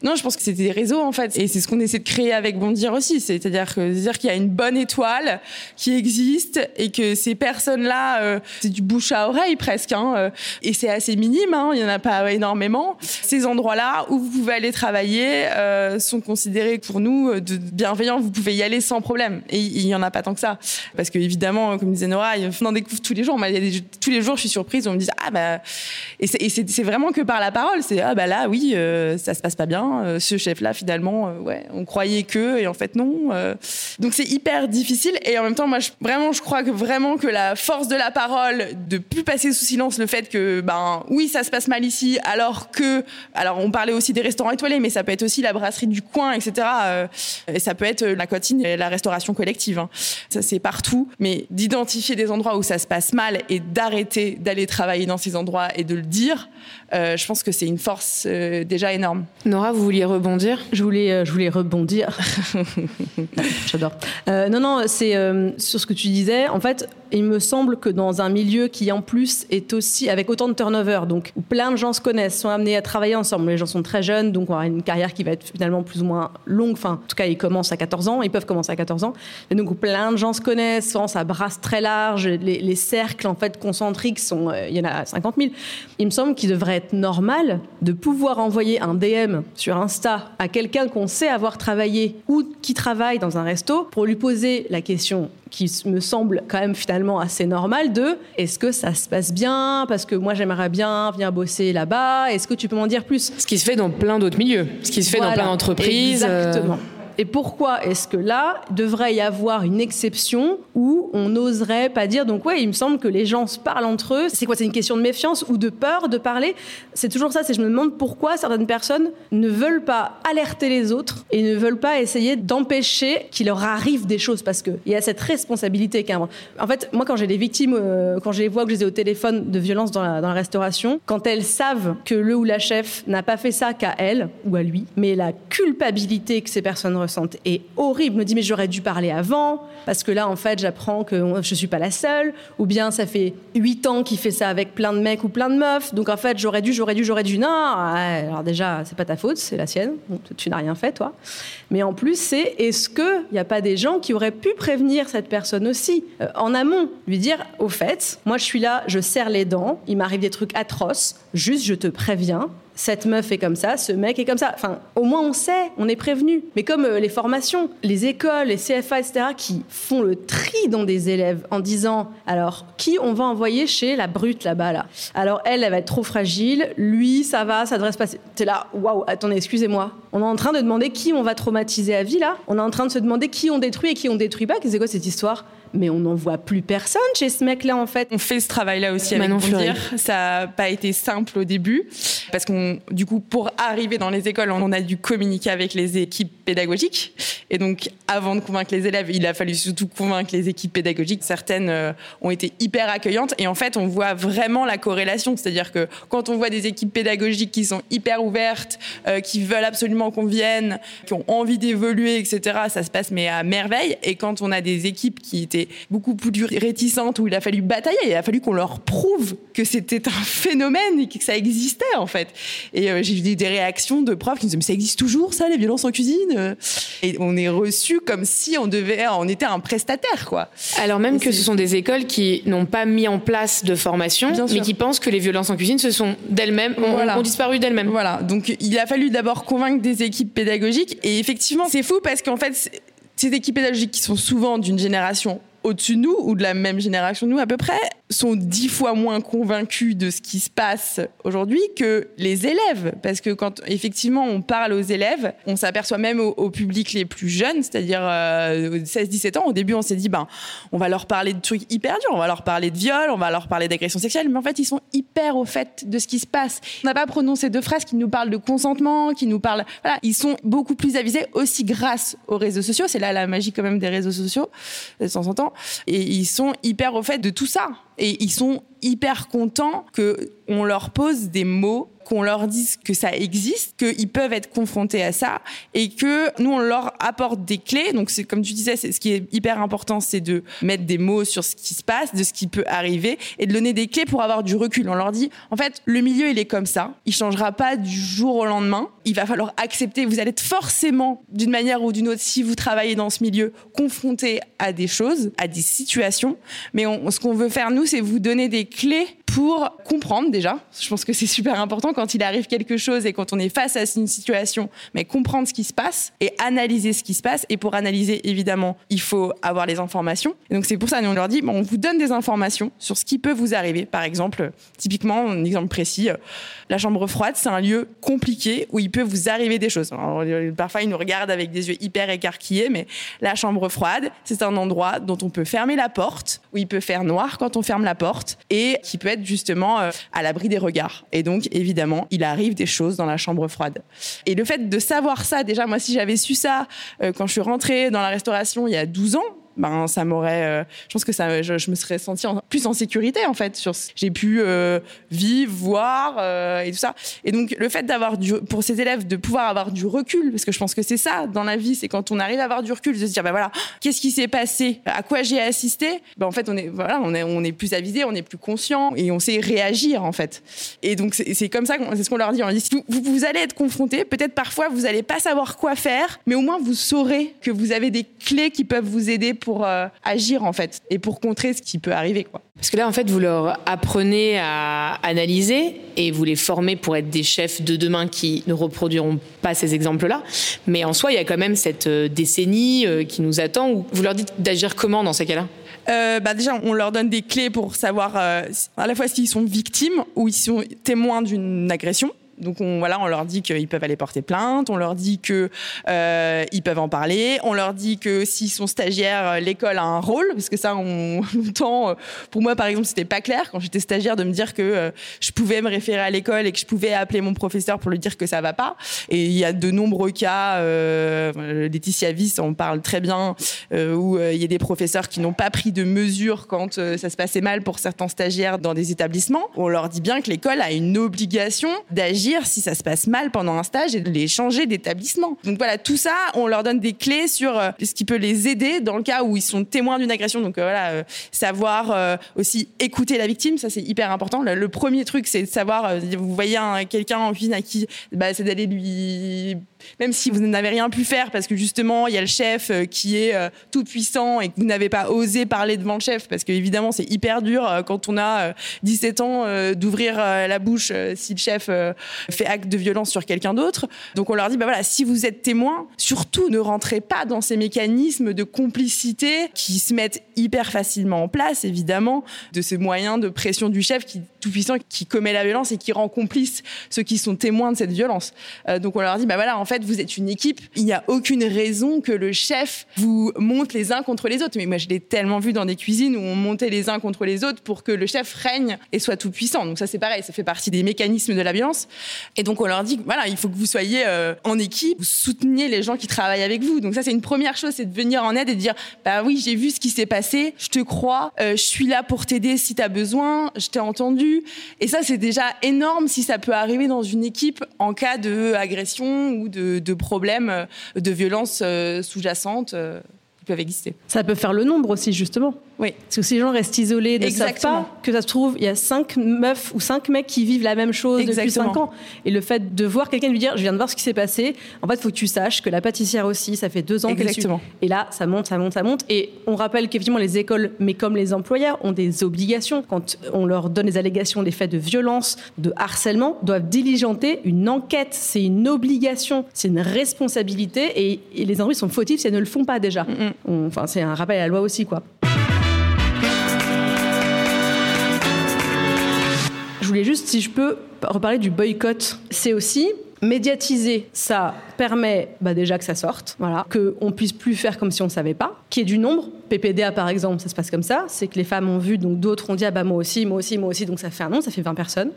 non, je pense que c'est des réseaux en fait, et c'est ce qu'on essaie de créer avec Bondir aussi, c'est-à-dire que dire qu'il y a une bonne étoile qui existe et que ces personnes-là, euh, c'est du bouche à oreille presque, hein, euh, et c'est assez minime, hein, il y en a pas énormément. Ces endroits-là où vous pouvez aller travailler euh, sont considérés pour nous de bienveillants, vous pouvez y aller sans problème, et il y en a pas tant que ça, parce que évidemment, comme disait Nora, on en découvre tous les jours. Tous les jours, je suis surprise, on me dit ah bah, et c'est vraiment que par la parole, c'est ah bah là oui, ça se passe pas bien euh, ce chef-là, finalement, euh, ouais, on croyait que, et en fait non. Euh. Donc c'est hyper difficile. Et en même temps, moi, je, vraiment, je crois que vraiment que la force de la parole, de plus passer sous silence le fait que, ben, oui, ça se passe mal ici, alors que, alors on parlait aussi des restaurants étoilés, mais ça peut être aussi la brasserie du coin, etc. et ça peut être la cantine et la restauration collective. Hein. Ça c'est partout, mais d'identifier des endroits où ça se passe mal et d'arrêter d'aller travailler dans ces endroits et de le dire, je pense que c'est une force déjà énorme. Nora, vous vouliez rebondir? Je voulais, euh, je voulais rebondir. J'adore. Euh, non, non, c'est euh, sur ce que tu disais. En fait, il me semble que dans un milieu qui en plus est aussi avec autant de turnover, donc où plein de gens se connaissent, sont amenés à travailler ensemble. Les gens sont très jeunes, donc on aura une carrière qui va être finalement plus ou moins longue. Enfin, en tout cas, ils commencent à 14 ans, ils peuvent commencer à 14 ans. Et donc où plein de gens se connaissent, ça brasse très large. Les, cercles en fait concentriques sont, il y en a 50 000. Il me semble qu'il devrait être normal de pouvoir envoyer un DM sur Insta à quelqu'un qu'on sait avoir travaillé ou qui travaille dans un resto pour lui poser la question qui me semble quand même finalement assez normal de est-ce que ça se passe bien? Parce que moi j'aimerais bien venir bosser là-bas. Est-ce que tu peux m'en dire plus? Ce qui se fait dans plein d'autres milieux. Ce qui se fait dans plein d'entreprises euh, exactement Et pourquoi est-ce que là, devrait y avoir une exception où on n'oserait pas dire, donc ouais, il me semble que les gens se parlent entre eux. C'est quoi C'est une question de méfiance ou de peur de parler? C'est toujours ça, c'est je me demande pourquoi certaines personnes ne veulent pas alerter les autres et ne veulent pas essayer d'empêcher qu'il leur arrive des choses parce qu'il y a cette responsabilité qu'un. En fait, moi, quand j'ai des victimes, euh, quand je les vois, que je les ai au téléphone de violence dans la, restauration, quand elles savent que le ou la chef n'a pas fait ça qu'à elle ou à lui, mais la culpabilité que ces personnes ressentent est horrible. Me dit mais j'aurais dû parler avant parce que là en fait j'apprends que je suis pas la seule. Ou bien ça fait huit ans qu'il fait ça avec plein de mecs ou plein de meufs. Donc en fait j'aurais dû j'aurais dû j'aurais dû. Non alors déjà c'est pas ta faute c'est la sienne. Tu n'as rien fait toi. Mais en plus c'est est-ce que il n'y a pas des gens qui auraient pu prévenir cette personne aussi euh, en amont? Lui dire au fait moi je suis là je serre les dents il m'arrive des trucs atroces juste je te préviens cette meuf est comme ça, ce mec est comme ça. Enfin, au moins on sait, on est prévenu. Mais comme euh, les formations, les écoles, les CFA, etc., qui font le tri dans des élèves en disant, alors, qui on va envoyer chez la brute là-bas, là? Alors, elle, elle va être trop fragile, lui, ça va, ça devrait se passer. T'es là, waouh, attendez, excusez-moi. On est en train de demander qui on va traumatiser à vie, là. On est en train de se demander qui on détruit et qui on détruit pas. C'est quoi cette histoire? Mais on n'en voit plus personne chez ce mec-là en fait. On fait ce travail-là aussi avec dire. Ça n'a pas été simple au début parce qu'on, du coup, pour arriver dans les écoles, on a dû communiquer avec les équipes pédagogiques. Et donc, avant de convaincre les élèves, il a fallu surtout convaincre les équipes pédagogiques. Certaines euh, ont été hyper accueillantes et en fait, on voit vraiment la corrélation. C'est-à-dire que quand on voit des équipes pédagogiques qui sont hyper ouvertes, euh, qui veulent absolument qu'on vienne, qui ont envie d'évoluer, etc., ça se passe mais à merveille. Et quand on a des équipes qui étaient beaucoup plus réticentes, où il a fallu batailler, il a fallu qu'on leur prouve que c'était un phénomène et que ça existait en fait. Et euh, j'ai vu des réactions de profs qui me disaient mais ça existe toujours ça, les violences en cuisine? Et on est reçu comme si on devait, on était un prestataire quoi. Alors même que ce sont des écoles qui n'ont pas mis en place de formation, mais qui pensent que les violences en cuisine, ce sont d'elles-mêmes, ont, disparu d'elles-mêmes. Voilà. Donc il a fallu d'abord convaincre des équipes pédagogiques et effectivement c'est fou parce qu'en fait ces équipes pédagogiques qui sont souvent d'une génération au-dessus de nous ou de la même génération de nous à peu près sont dix fois moins convaincus de ce qui se passe aujourd'hui que les élèves. Parce que quand effectivement on parle aux élèves, on s'aperçoit même au, public les plus jeunes, c'est-à-dire 16-17 euh, ans, au début on s'est dit, ben, on va leur parler de trucs hyper durs, on va leur parler de viol, on va leur parler d'agression sexuelle, mais en fait ils sont hyper au fait de ce qui se passe. On n'a pas prononcé deux phrases qui nous parlent de consentement, qui nous parlent... Voilà, ils sont beaucoup plus avisés aussi grâce aux réseaux sociaux. C'est là la magie quand même des réseaux sociaux, de temps en temps. Et ils sont hyper au fait de tout ça. Et ils sont hyper contents qu'on leur pose des mots qu'on leur dise que ça existe, qu'ils peuvent être confrontés à ça et que nous, on leur apporte des clés. Donc, c'est comme tu disais, ce qui est hyper important, c'est de mettre des mots sur ce qui se passe, de ce qui peut arriver et de donner des clés pour avoir du recul. On leur dit, en fait, le milieu, il est comme ça. Il changera pas du jour au lendemain. Il va falloir accepter. Vous allez être forcément, d'une manière ou d'une autre, si vous travaillez dans ce milieu, confronté à des choses, à des situations. Mais ce qu'on veut faire, nous, c'est vous donner des clés pour comprendre déjà. Je pense que c'est super important quand il arrive quelque chose et quand on est face à une situation, mais comprendre ce qui se passe et analyser ce qui se passe. Et pour analyser, évidemment, il faut avoir les informations. Et donc c'est pour ça qu'on leur dit, bon, on vous donne des informations sur ce qui peut vous arriver. Par exemple, typiquement, un exemple précis, la chambre froide, c'est un lieu compliqué où il peut vous arriver des choses. parfois, ils nous regardent avec des yeux hyper écarquillés, mais la chambre froide, c'est un endroit dont on peut fermer la porte, où il peut faire noir quand on ferme la porte et qui peut être justement euh, à l'abri des regards. Et donc, évidemment, il arrive des choses dans la chambre froide. Et le fait de savoir ça, déjà, moi, si j'avais su ça euh, quand je suis rentrée dans la restauration il y a 12 ans, ben ça m'aurait euh, je pense que ça je, me serais sentie plus en sécurité en fait sur j'ai pu euh, vivre voir euh, et tout ça. Et donc le fait d'avoir du pour ces élèves de pouvoir avoir du recul parce que je pense que c'est ça dans la vie c'est quand on arrive à avoir du recul de se dire ben voilà qu'est-ce qui s'est passé? À quoi j'ai assisté? Ben en fait on est voilà on est on est plus avisé on est plus conscient et on sait réagir en fait. Et donc c'est comme ça c'est ce qu'on leur dit on vous, vous allez être confrontés peut-être parfois vous allez pas savoir quoi faire mais au moins vous saurez que vous avez des clés qui peuvent vous aider pour euh, agir en fait et pour contrer ce qui peut arriver quoi. Parce que là en fait vous leur apprenez à analyser et vous les formez pour être des chefs de demain qui ne reproduiront pas ces exemples-là, mais en soi il y a quand même cette euh, décennie euh, qui nous attend où vous leur dites d'agir comment dans ces cas-là? Bah déjà, on leur donne des clés pour savoir à la fois s'ils sont victimes ou ils sont témoins d'une agression Donc on, voilà, on leur dit qu'ils peuvent aller porter plainte, on leur dit que euh, peuvent en parler, on leur dit que s'ils sont stagiaires, l'école a un rôle, parce que ça, on longtemps, pour moi par exemple, c'était pas clair quand j'étais stagiaire de me dire que euh, je pouvais me référer à l'école et que je pouvais appeler mon professeur pour lui dire que ça va pas. Et il y a de nombreux cas, euh, Laetitia Viss en parle très bien, euh, où euh, il y a des professeurs qui n'ont pas pris de mesures quand ça se passait mal pour certains stagiaires dans des établissements. On leur dit bien que l'école a une obligation d'agir si ça se passe mal pendant un stage et de les changer d'établissement. Donc voilà, tout ça, on leur donne des clés sur ce qui peut les aider dans le cas où ils sont témoins d'une agression. Donc voilà, savoir aussi écouter la victime, ça c'est hyper important. Le, premier truc, c'est de savoir, vous voyez quelqu'un en cuisine à qui, bah, c'est d'aller lui même si vous n'avez rien pu faire parce que justement il y a le chef euh, qui est euh, tout puissant et que vous n'avez pas osé parler devant le chef parce que évidemment c'est hyper dur euh, quand on a 17 ans d'ouvrir la bouche si le chef fait acte de violence sur quelqu'un d'autre. Donc on leur dit bah voilà, si vous êtes témoin, surtout ne rentrez pas dans ces mécanismes de complicité qui se mettent hyper facilement en place évidemment de ces moyens de pression du chef qui tout puissant qui commet la violence et qui rend complice ceux qui sont témoins de cette violence. donc on leur dit bah voilà en fait fait, vous êtes une équipe. Il n'y a aucune raison que le chef vous monte les uns contre les autres. Mais moi, je l'ai tellement vu dans des cuisines où on montait les uns contre les autres pour que le chef règne et soit tout puissant. Donc ça, c'est pareil. Ça fait partie des mécanismes de la violence. Et donc, on leur dit, voilà, il faut que vous soyez euh, en équipe, vous souteniez les gens qui travaillent avec vous. Donc ça, c'est une première chose, c'est de venir en aide et de dire, bah oui, j'ai vu ce qui s'est passé, je te crois, euh, je suis là pour t'aider si tu as besoin, je t'ai entendu. Et ça, c'est déjà énorme si ça peut arriver dans une équipe en cas de agression ou de de, problèmes euh, de violences euh, sous-jacentes euh, qui peuvent exister. Ça peut faire le nombre aussi, justement. Oui. Parce que si les gens restent isolés, ne savent pas que ça se trouve, il y a cinq meufs ou cinq mecs qui vivent la même chose depuis cinq ans. Et le fait de voir quelqu'un lui dire, je viens de voir ce qui s'est passé, en fait, il faut que tu saches que la pâtissière aussi, ça fait deux ans qu'elle est Et là, ça monte, ça monte, ça monte. Et on rappelle qu'effectivement, les écoles, mais comme les employeurs, ont des obligations. Quand on leur donne des allégations des faits de violence, de harcèlement, doivent diligenter une enquête. C'est une obligation, c'est une responsabilité. Et, les entreprises sont fautifs si elles ne le font pas déjà. enfin, c'est un rappel à la loi aussi, quoi. Je voulais juste, si je peux, reparler du boycott. C'est aussi médiatiser, ça permet bah déjà que ça sorte, voilà, qu'on puisse plus faire comme si on ne savait pas, qu'il y ait du nombre. PPDA par exemple, ça se passe comme ça, c'est que les femmes ont vu, donc d'autres ont dit ah bah moi aussi, moi aussi, moi aussi, donc ça fait un nom, ça fait 20 personnes.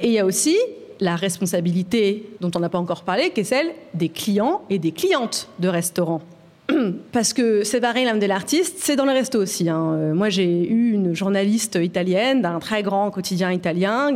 Et il y a aussi la responsabilité dont on n'a pas encore parlé, qui est celle des clients et des clientes de restaurants. Parce que c'est pareil, l'âme de l'artiste, c'est dans le resto aussi. Hein. Euh, moi, j'ai eu une journaliste italienne d'un très grand quotidien italien,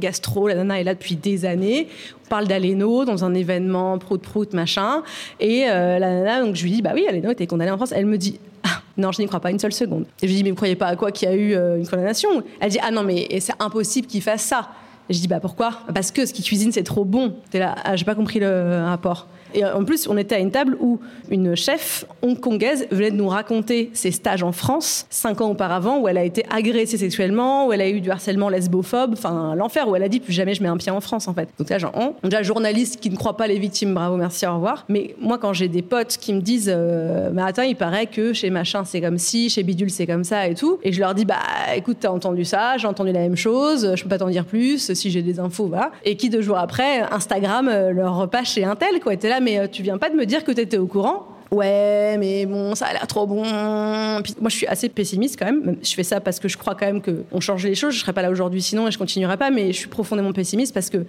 Gastro, la nana est là depuis des années. On parle d'Aleno dans un événement prout-prout, machin. Et euh, la nana, donc je lui dis, bah oui, Aleno était condamnée en France. Elle me dit, ah, non, je n'y crois pas une seule seconde. Et je lui dis, mais vous croyez pas à quoi qu'il y a eu euh, une condamnation? Elle dit, ah non, mais c'est impossible qu'il fasse ça. Et je dis, bah pourquoi? Parce que ce qu'il cuisine, c'est trop bon. T'es là, ah, j'ai pas compris le rapport. Et en plus, on était à une table où une chef hongkongaise venait de nous raconter ses stages en France, cinq ans auparavant, où elle a été agressée sexuellement, où elle a eu du harcèlement lesbophobe, enfin l'enfer, où elle a dit plus jamais je mets un pied en France en fait. Donc là, genre, on, déjà journaliste qui ne croit pas les victimes, bravo, merci, au revoir. Mais moi, quand j'ai des potes qui me disent, euh, attends, il paraît que chez machin c'est comme ci, chez bidule c'est comme ça et tout, et je leur dis, bah écoute, t'as entendu ça, j'ai entendu la même chose, je peux pas t'en dire plus, si j'ai des infos, voilà. Et qui deux jours après, Instagram euh, leur repas chez un tel, quoi, était là, mais euh, tu viens pas de me dire que tu étais au courant ouais, mais bon, ça a l'air trop bon. moi, je suis assez pessimiste quand même. Je fais ça parce que je crois quand même qu'on change les choses. Je serais pas là aujourd'hui sinon et je continuerai pas, mais je suis profondément pessimiste parce que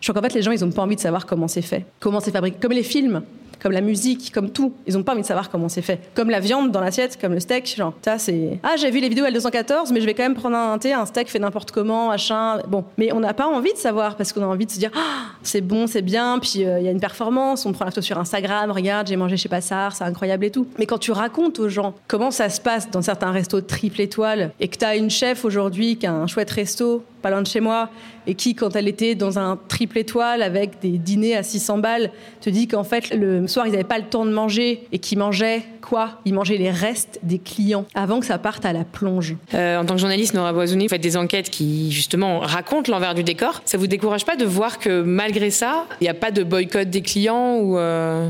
je crois qu'en fait, les gens, ils ont pas envie de savoir comment c'est fait, comment c'est fabriqué. Comme les films comme la musique, comme tout. Ils n'ont pas envie de savoir comment c'est fait. Comme la viande dans l'assiette, comme le steak, genre, ça c'est. Ah, j'ai vu les vidéos L214, mais je vais quand même prendre un thé, un steak fait n'importe comment, machin. Bon, mais on n'a pas envie de savoir parce qu'on a envie de se dire, ah, c'est bon, c'est bien, puis euh, il y a une performance, on prend la photo sur Instagram, regarde, j'ai mangé chez Passard, c'est incroyable et tout. Mais quand tu racontes aux gens comment ça se passe dans certains restos triple étoile et que tu as une chef aujourd'hui qui a un chouette resto pas loin de chez moi, et qui, quand elle était dans un triple étoile avec des dîners à 600 balles, te dit qu'en fait, le soir, ils n'avaient pas le temps de manger et qu'ils mangeaient quoi? Ils mangeaient les restes des clients avant que ça parte à la plonge. Euh, en tant que journaliste, Nora Boisouni, vous faites des enquêtes qui, justement, racontent l'envers du décor. Ça vous décourage pas de voir que, malgré ça, il n'y a pas de boycott des clients ou... Euh,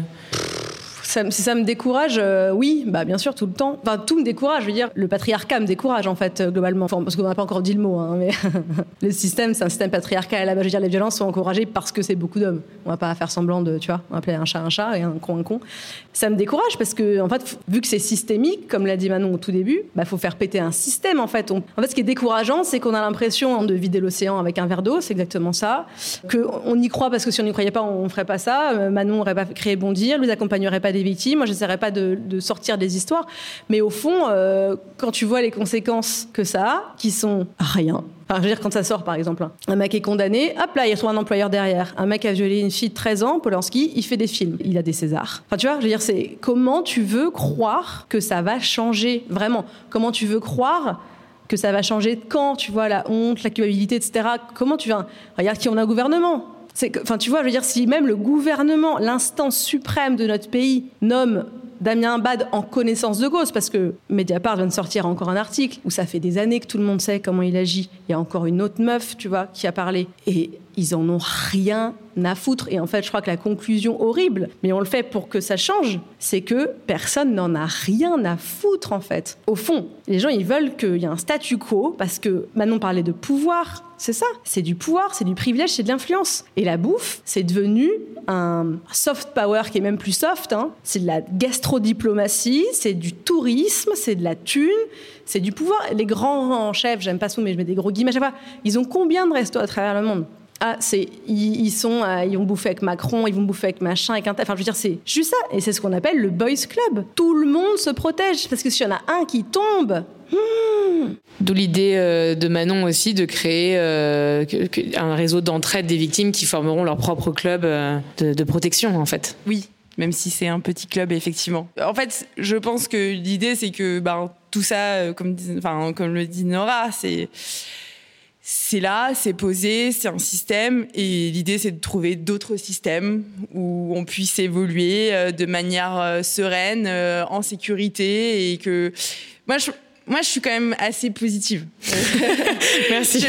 si ça me décourage, euh, oui, bah bien sûr, tout le temps. Enfin, tout me décourage. Je veux dire, le patriarcat me décourage en fait euh, globalement. Parce qu'on n'a pas encore dit le mot, hein, mais le système, c'est un système patriarcal. Là, je veux dire, les violences sont encouragées parce que c'est beaucoup d'hommes. On va pas faire semblant de, tu vois, on va appeler un chat un chat et un con un con. Ça me décourage parce que, en fait, vu que c'est systémique, comme l'a dit Manon au tout début, bah faut faire péter un système en fait. en fait, ce qui est décourageant, c'est qu'on a l'impression de vider l'océan avec un verre d'eau, c'est exactement ça. Que on y croit parce que si on n'y croyait pas, on ferait pas ça. Euh, Manon n'aurait pas créé Bondir, lui accompagnerait pas des victimes. Moi, j'essaierais pas de, sortir des histoires. Mais au fond, euh, quand tu vois les conséquences que ça a, qui sont rien. Enfin, je veux dire, quand ça sort, par exemple, hein. un mec est condamné, hop là, il trouve un employeur derrière. Un mec a violé une fille de 13 ans, Polanski, il fait des films. Il a des Césars. Enfin, tu vois, je veux dire, c'est comment tu veux croire que ça va changer, vraiment? Comment tu veux croire que ça va changer quand, tu vois, la honte, la culpabilité, etc. Comment tu vas... Regarde qui on a un gouvernement. Enfin, tu vois, je veux dire, si même le gouvernement, l'instance suprême de notre pays, nomme Damien Bad en connaissance de cause, parce que Mediapart vient de sortir encore un article où ça fait des années que tout le monde sait comment il agit. Il y a encore une autre meuf, tu vois, qui a parlé. Et ils en ont rien à foutre. Et en fait, je crois que la conclusion horrible, mais on le fait pour que ça change, c'est que personne n'en a rien à foutre, en fait. Au fond, les gens, ils veulent qu'il y ait un statu quo, parce que Manon parlait de pouvoir. C'est ça, c'est du pouvoir, c'est du privilège, c'est de l'influence. Et la bouffe, c'est devenu un soft power qui est même plus soft. Hein. C'est de la gastrodiplomatie, c'est du tourisme, c'est de la thune, c'est du pouvoir. Les grands chefs, j'aime pas ça, mais je mets des gros guillemets à chaque fois, ils ont combien de restos à travers le monde? Ah, c'est ils, sont, euh, ils vont bouffer avec Macron, ils vont bouffer avec machin, avec un. Enfin, je veux dire, c'est juste ça, et c'est ce qu'on appelle le boys club. Tout le monde se protège parce que s'il y en a un qui tombe. D'où l'idée euh, de Manon aussi de créer euh, un réseau d'entraide des victimes qui formeront leur propre club de, protection, en fait. Oui, même si c'est un petit club, effectivement. En fait, je pense que l'idée, c'est que ben, tout ça, comme, le dit Nora, c'est c'est là, c'est posé, c'est un système et l'idée c'est de trouver d'autres systèmes où on puisse évoluer euh, de manière euh, sereine, euh, en sécurité et que moi je moi, je suis quand même assez positive. Merci.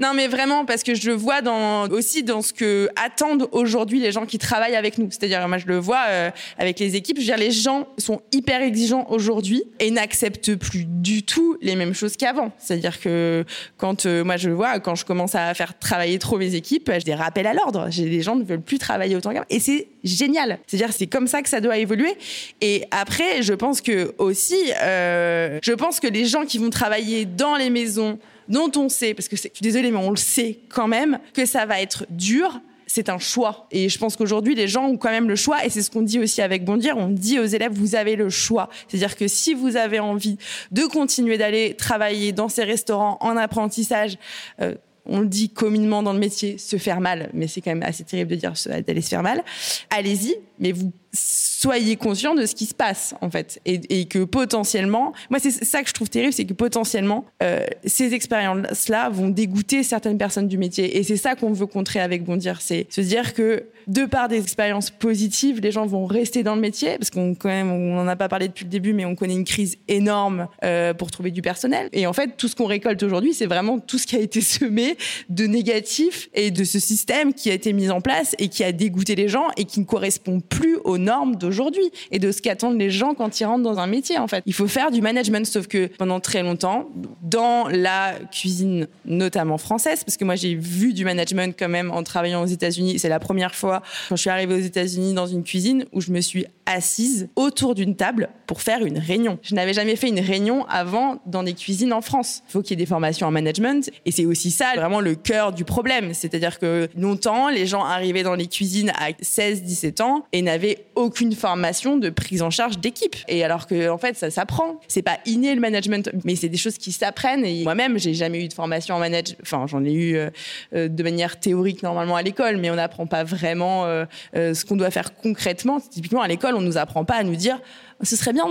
non, mais vraiment, parce que je le vois dans, aussi dans ce que attendent aujourd'hui les gens qui travaillent avec nous. C'est-à-dire, moi, je le vois euh, avec les équipes. Je veux dire, les gens sont hyper exigeants aujourd'hui et n'acceptent plus du tout les mêmes choses qu'avant. C'est-à-dire que quand, euh, moi, je le vois, quand je commence à faire travailler trop mes équipes, j'ai des rappels à l'ordre. J'ai des gens ne veulent plus travailler autant qu'avant. Et c'est génial. C'est-à-dire, c'est comme ça que ça doit évoluer. Et après, je pense que aussi, euh, je pense que les gens qui vont travailler dans les maisons dont on sait, parce que je suis désolée, mais on le sait quand même, que ça va être dur, c'est un choix. Et je pense qu'aujourd'hui, les gens ont quand même le choix. Et c'est ce qu'on dit aussi avec Bondir. On dit aux élèves, vous avez le choix. C'est-à-dire que si vous avez envie de continuer d'aller travailler dans ces restaurants en apprentissage, euh, on le dit communément dans le métier, se faire mal, mais c'est quand même assez terrible de dire d'aller se faire mal. Allez-y, mais vous soyez conscient de ce qui se passe en fait. Et, que potentiellement moi c'est ça que je trouve terrible c'est que potentiellement euh, ces expériences là vont dégoûter certaines personnes du métier. Et c'est ça qu'on veut contrer avec Bondir c'est se dire que de par des expériences positives les gens vont rester dans le métier parce qu'on quand même on n'en a pas parlé depuis le début mais on connaît une crise énorme euh, pour trouver du personnel. Et en fait tout ce qu'on récolte aujourd'hui c'est vraiment tout ce qui a été semé de négatif et de ce système qui a été mis en place et qui a dégoûté les gens et qui ne correspond plus aux normes d'aujourd'hui et de ce qu'attendent les gens quand ils rentrent dans un métier en fait. Il faut faire du management sauf que pendant très longtemps dans la cuisine notamment française parce que moi j'ai vu du management quand même en travaillant aux États-Unis, c'est la première fois quand je suis arrivée aux États-Unis dans une cuisine où je me suis assise autour d'une table pour faire une réunion. Je n'avais jamais fait une réunion avant dans des cuisines en France. Il faut qu'il y ait des formations en management et c'est aussi ça vraiment le cœur du problème, c'est-à-dire que longtemps les gens arrivaient dans les cuisines à 16-17 ans et n'avaient aucune formation de prise en charge d'équipe. Et alors que en fait, ça s'apprend. C'est pas inné le management, mais c'est des choses qui s'apprennent. Et moi-même, j'ai jamais eu de formation en management. Enfin, j'en ai eu euh, euh, de manière théorique normalement à l'école, mais on n'apprend pas vraiment euh, ce qu'on doit faire concrètement. Typiquement à l'école, on nous apprend pas à nous dire ce serait bien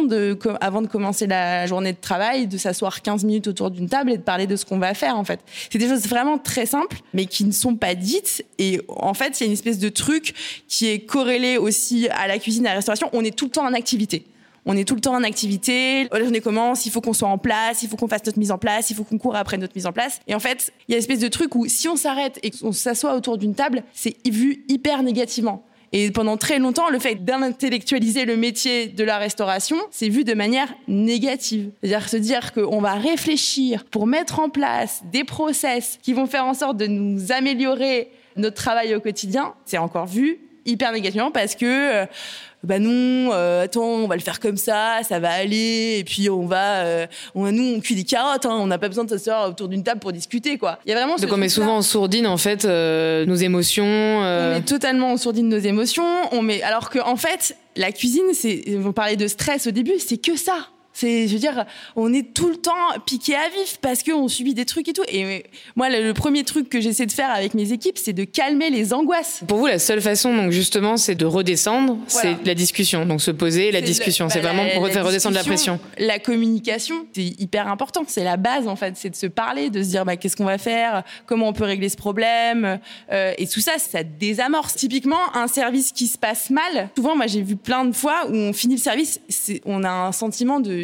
avant de commencer la journée de travail, de s'asseoir 15 minutes autour d'une table et de parler de ce qu'on va faire, en fait. C'est des choses vraiment très simples, mais qui ne sont pas dites. Et en fait, il y a une espèce de truc qui est corrélé aussi à la cuisine, à la restauration. On est tout le temps en activité. On est tout le temps en activité. La journée commence, il faut qu'on soit en place, il faut qu'on fasse notre mise en place, il faut qu'on court après notre mise en place. Et en fait, il y a une espèce de truc où si on s'arrête et qu'on s'assoit autour d'une table, c'est vu hyper négativement. Et pendant très longtemps, le fait d'intellectualiser le métier de la restauration, c'est vu de manière négative. C'est-à-dire se dire qu'on va réfléchir pour mettre en place des process qui vont faire en sorte de nous améliorer notre travail au quotidien, c'est encore vu hyper négativement parce que euh, bah non, euh, attends, on va le faire comme ça, ça va aller, et puis on va, euh, on, nous on cuit des carottes, hein, on n'a pas besoin de s'asseoir autour d'une table pour discuter, quoi. Il y a vraiment. Donc on met souvent en sourdine en fait nos émotions. On met totalement en sourdine nos émotions. On met, alors que en fait, la cuisine, c'est, on parlait de stress au début, c'est que ça. C'est, je veux dire, on est tout le temps piqué à vif parce qu'on subit des trucs et tout. Et moi, le, premier truc que j'essaie de faire avec mes équipes, c'est de calmer les angoisses. Pour vous, la seule façon, donc justement, c'est de redescendre, c'est la discussion. Donc se poser, la discussion. c'est bah, vraiment pour faire redescendre la pression. La communication, c'est hyper important. C'est la base, en fait. C'est de se parler, de se dire, bah, qu'est-ce qu'on va faire, comment on peut régler ce problème? Euh, et tout ça, ça désamorce. Typiquement, un service qui se passe mal. Souvent, moi, j'ai vu plein de fois où on finit le service, on a un sentiment de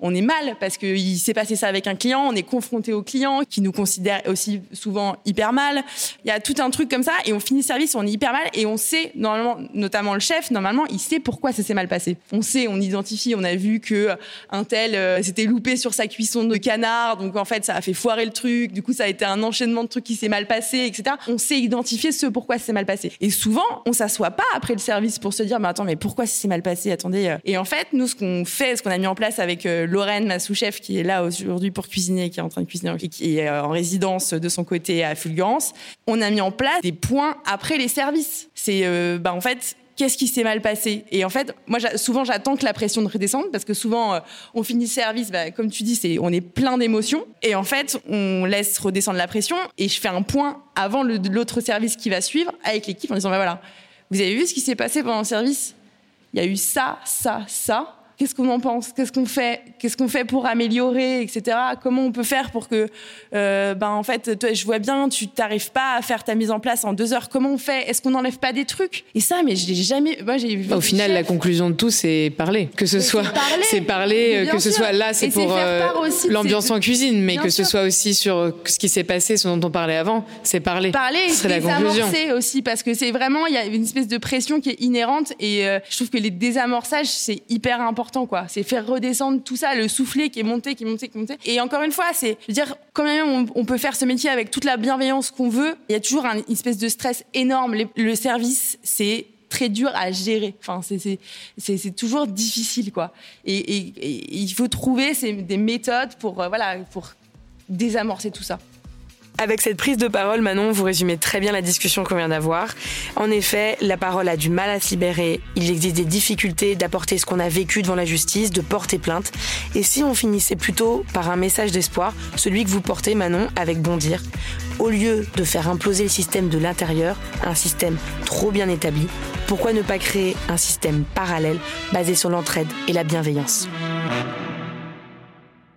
on est mal parce qu'il s'est passé ça avec un client, on est confronté au client qui nous considère aussi souvent hyper mal. Il y a tout un truc comme ça et on finit service, on est hyper mal et on sait normalement, notamment le chef, normalement, il sait pourquoi ça s'est mal passé. On sait, on identifie, on a vu que un tel euh, s'était loupé sur sa cuisson de canard, donc en fait ça a fait foirer le truc. Du coup, ça a été un enchaînement de trucs qui s'est mal passé, etc. On sait identifier ce pourquoi c'est mal passé. Et souvent, on s'assoit pas après le service pour se dire, mais attends, mais pourquoi c'est mal passé? Attendez. Euh. Et en fait, nous, ce qu'on fait, ce qu'on a mis en place avec euh, Lorraine, ma sous-chef, qui est là aujourd'hui pour cuisiner, qui est en train de cuisiner qui est euh, en résidence de son côté à Fulgurance, on a mis en place des points après les services. C'est, euh, bah, en fait, qu'est-ce qui s'est mal passé? Et en fait, moi, souvent, j'attends que la pression de redescende parce que souvent, on finit le service, bah, comme tu dis, c'est, on est plein d'émotions. Et en fait, on laisse redescendre la pression et je fais un point avant l'autre service qui va suivre avec l'équipe en disant, bah, voilà, vous avez vu ce qui s'est passé pendant le service? Il y a eu ça, ça, ça qu'est-ce qu'on en pense, qu'est-ce qu'on fait, qu'est-ce qu'on fait pour améliorer, etc. Comment on peut faire pour que, euh, ben en fait, toi, je vois bien, tu t'arrives pas à faire ta mise en place en deux heures. Comment on fait? Est-ce qu'on n'enlève pas des trucs? Et ça, mais je l'ai jamais. Moi, j'ai Au final, la conclusion de tout, c'est parler. Que ce soit, c'est parler, que ce soit là, c'est pour euh, l'ambiance en cuisine, mais que ce soit aussi sur ce qui s'est passé, ce dont on parlait avant, c'est parler. Parler, c'est la conclusion. aussi, parce que c'est vraiment, il y a une espèce de pression qui est inhérente, et euh, je trouve que les désamorçages, c'est hyper important C'est faire redescendre tout ça, le souffler qui est monté, qui est monté, qui est monté. Et encore une fois, c'est dire, quand même on, peut faire ce métier avec toute la bienveillance qu'on veut, il y a toujours une espèce de stress énorme. le service, c'est très dur à gérer. Enfin, c'est toujours difficile, quoi. Et, il faut trouver des méthodes pour, euh, voilà, pour désamorcer tout ça. Avec cette prise de parole, Manon, vous résumez très bien la discussion qu'on vient d'avoir. En effet, la parole a du mal à se libérer. Il existe des difficultés d'apporter ce qu'on a vécu devant la justice, de porter plainte. Et si on finissait plutôt par un message d'espoir, celui que vous portez, Manon, avec Bondir, au lieu de faire imploser le système de l'intérieur, un système trop bien établi, pourquoi ne pas créer un système parallèle basé sur l'entraide et la bienveillance?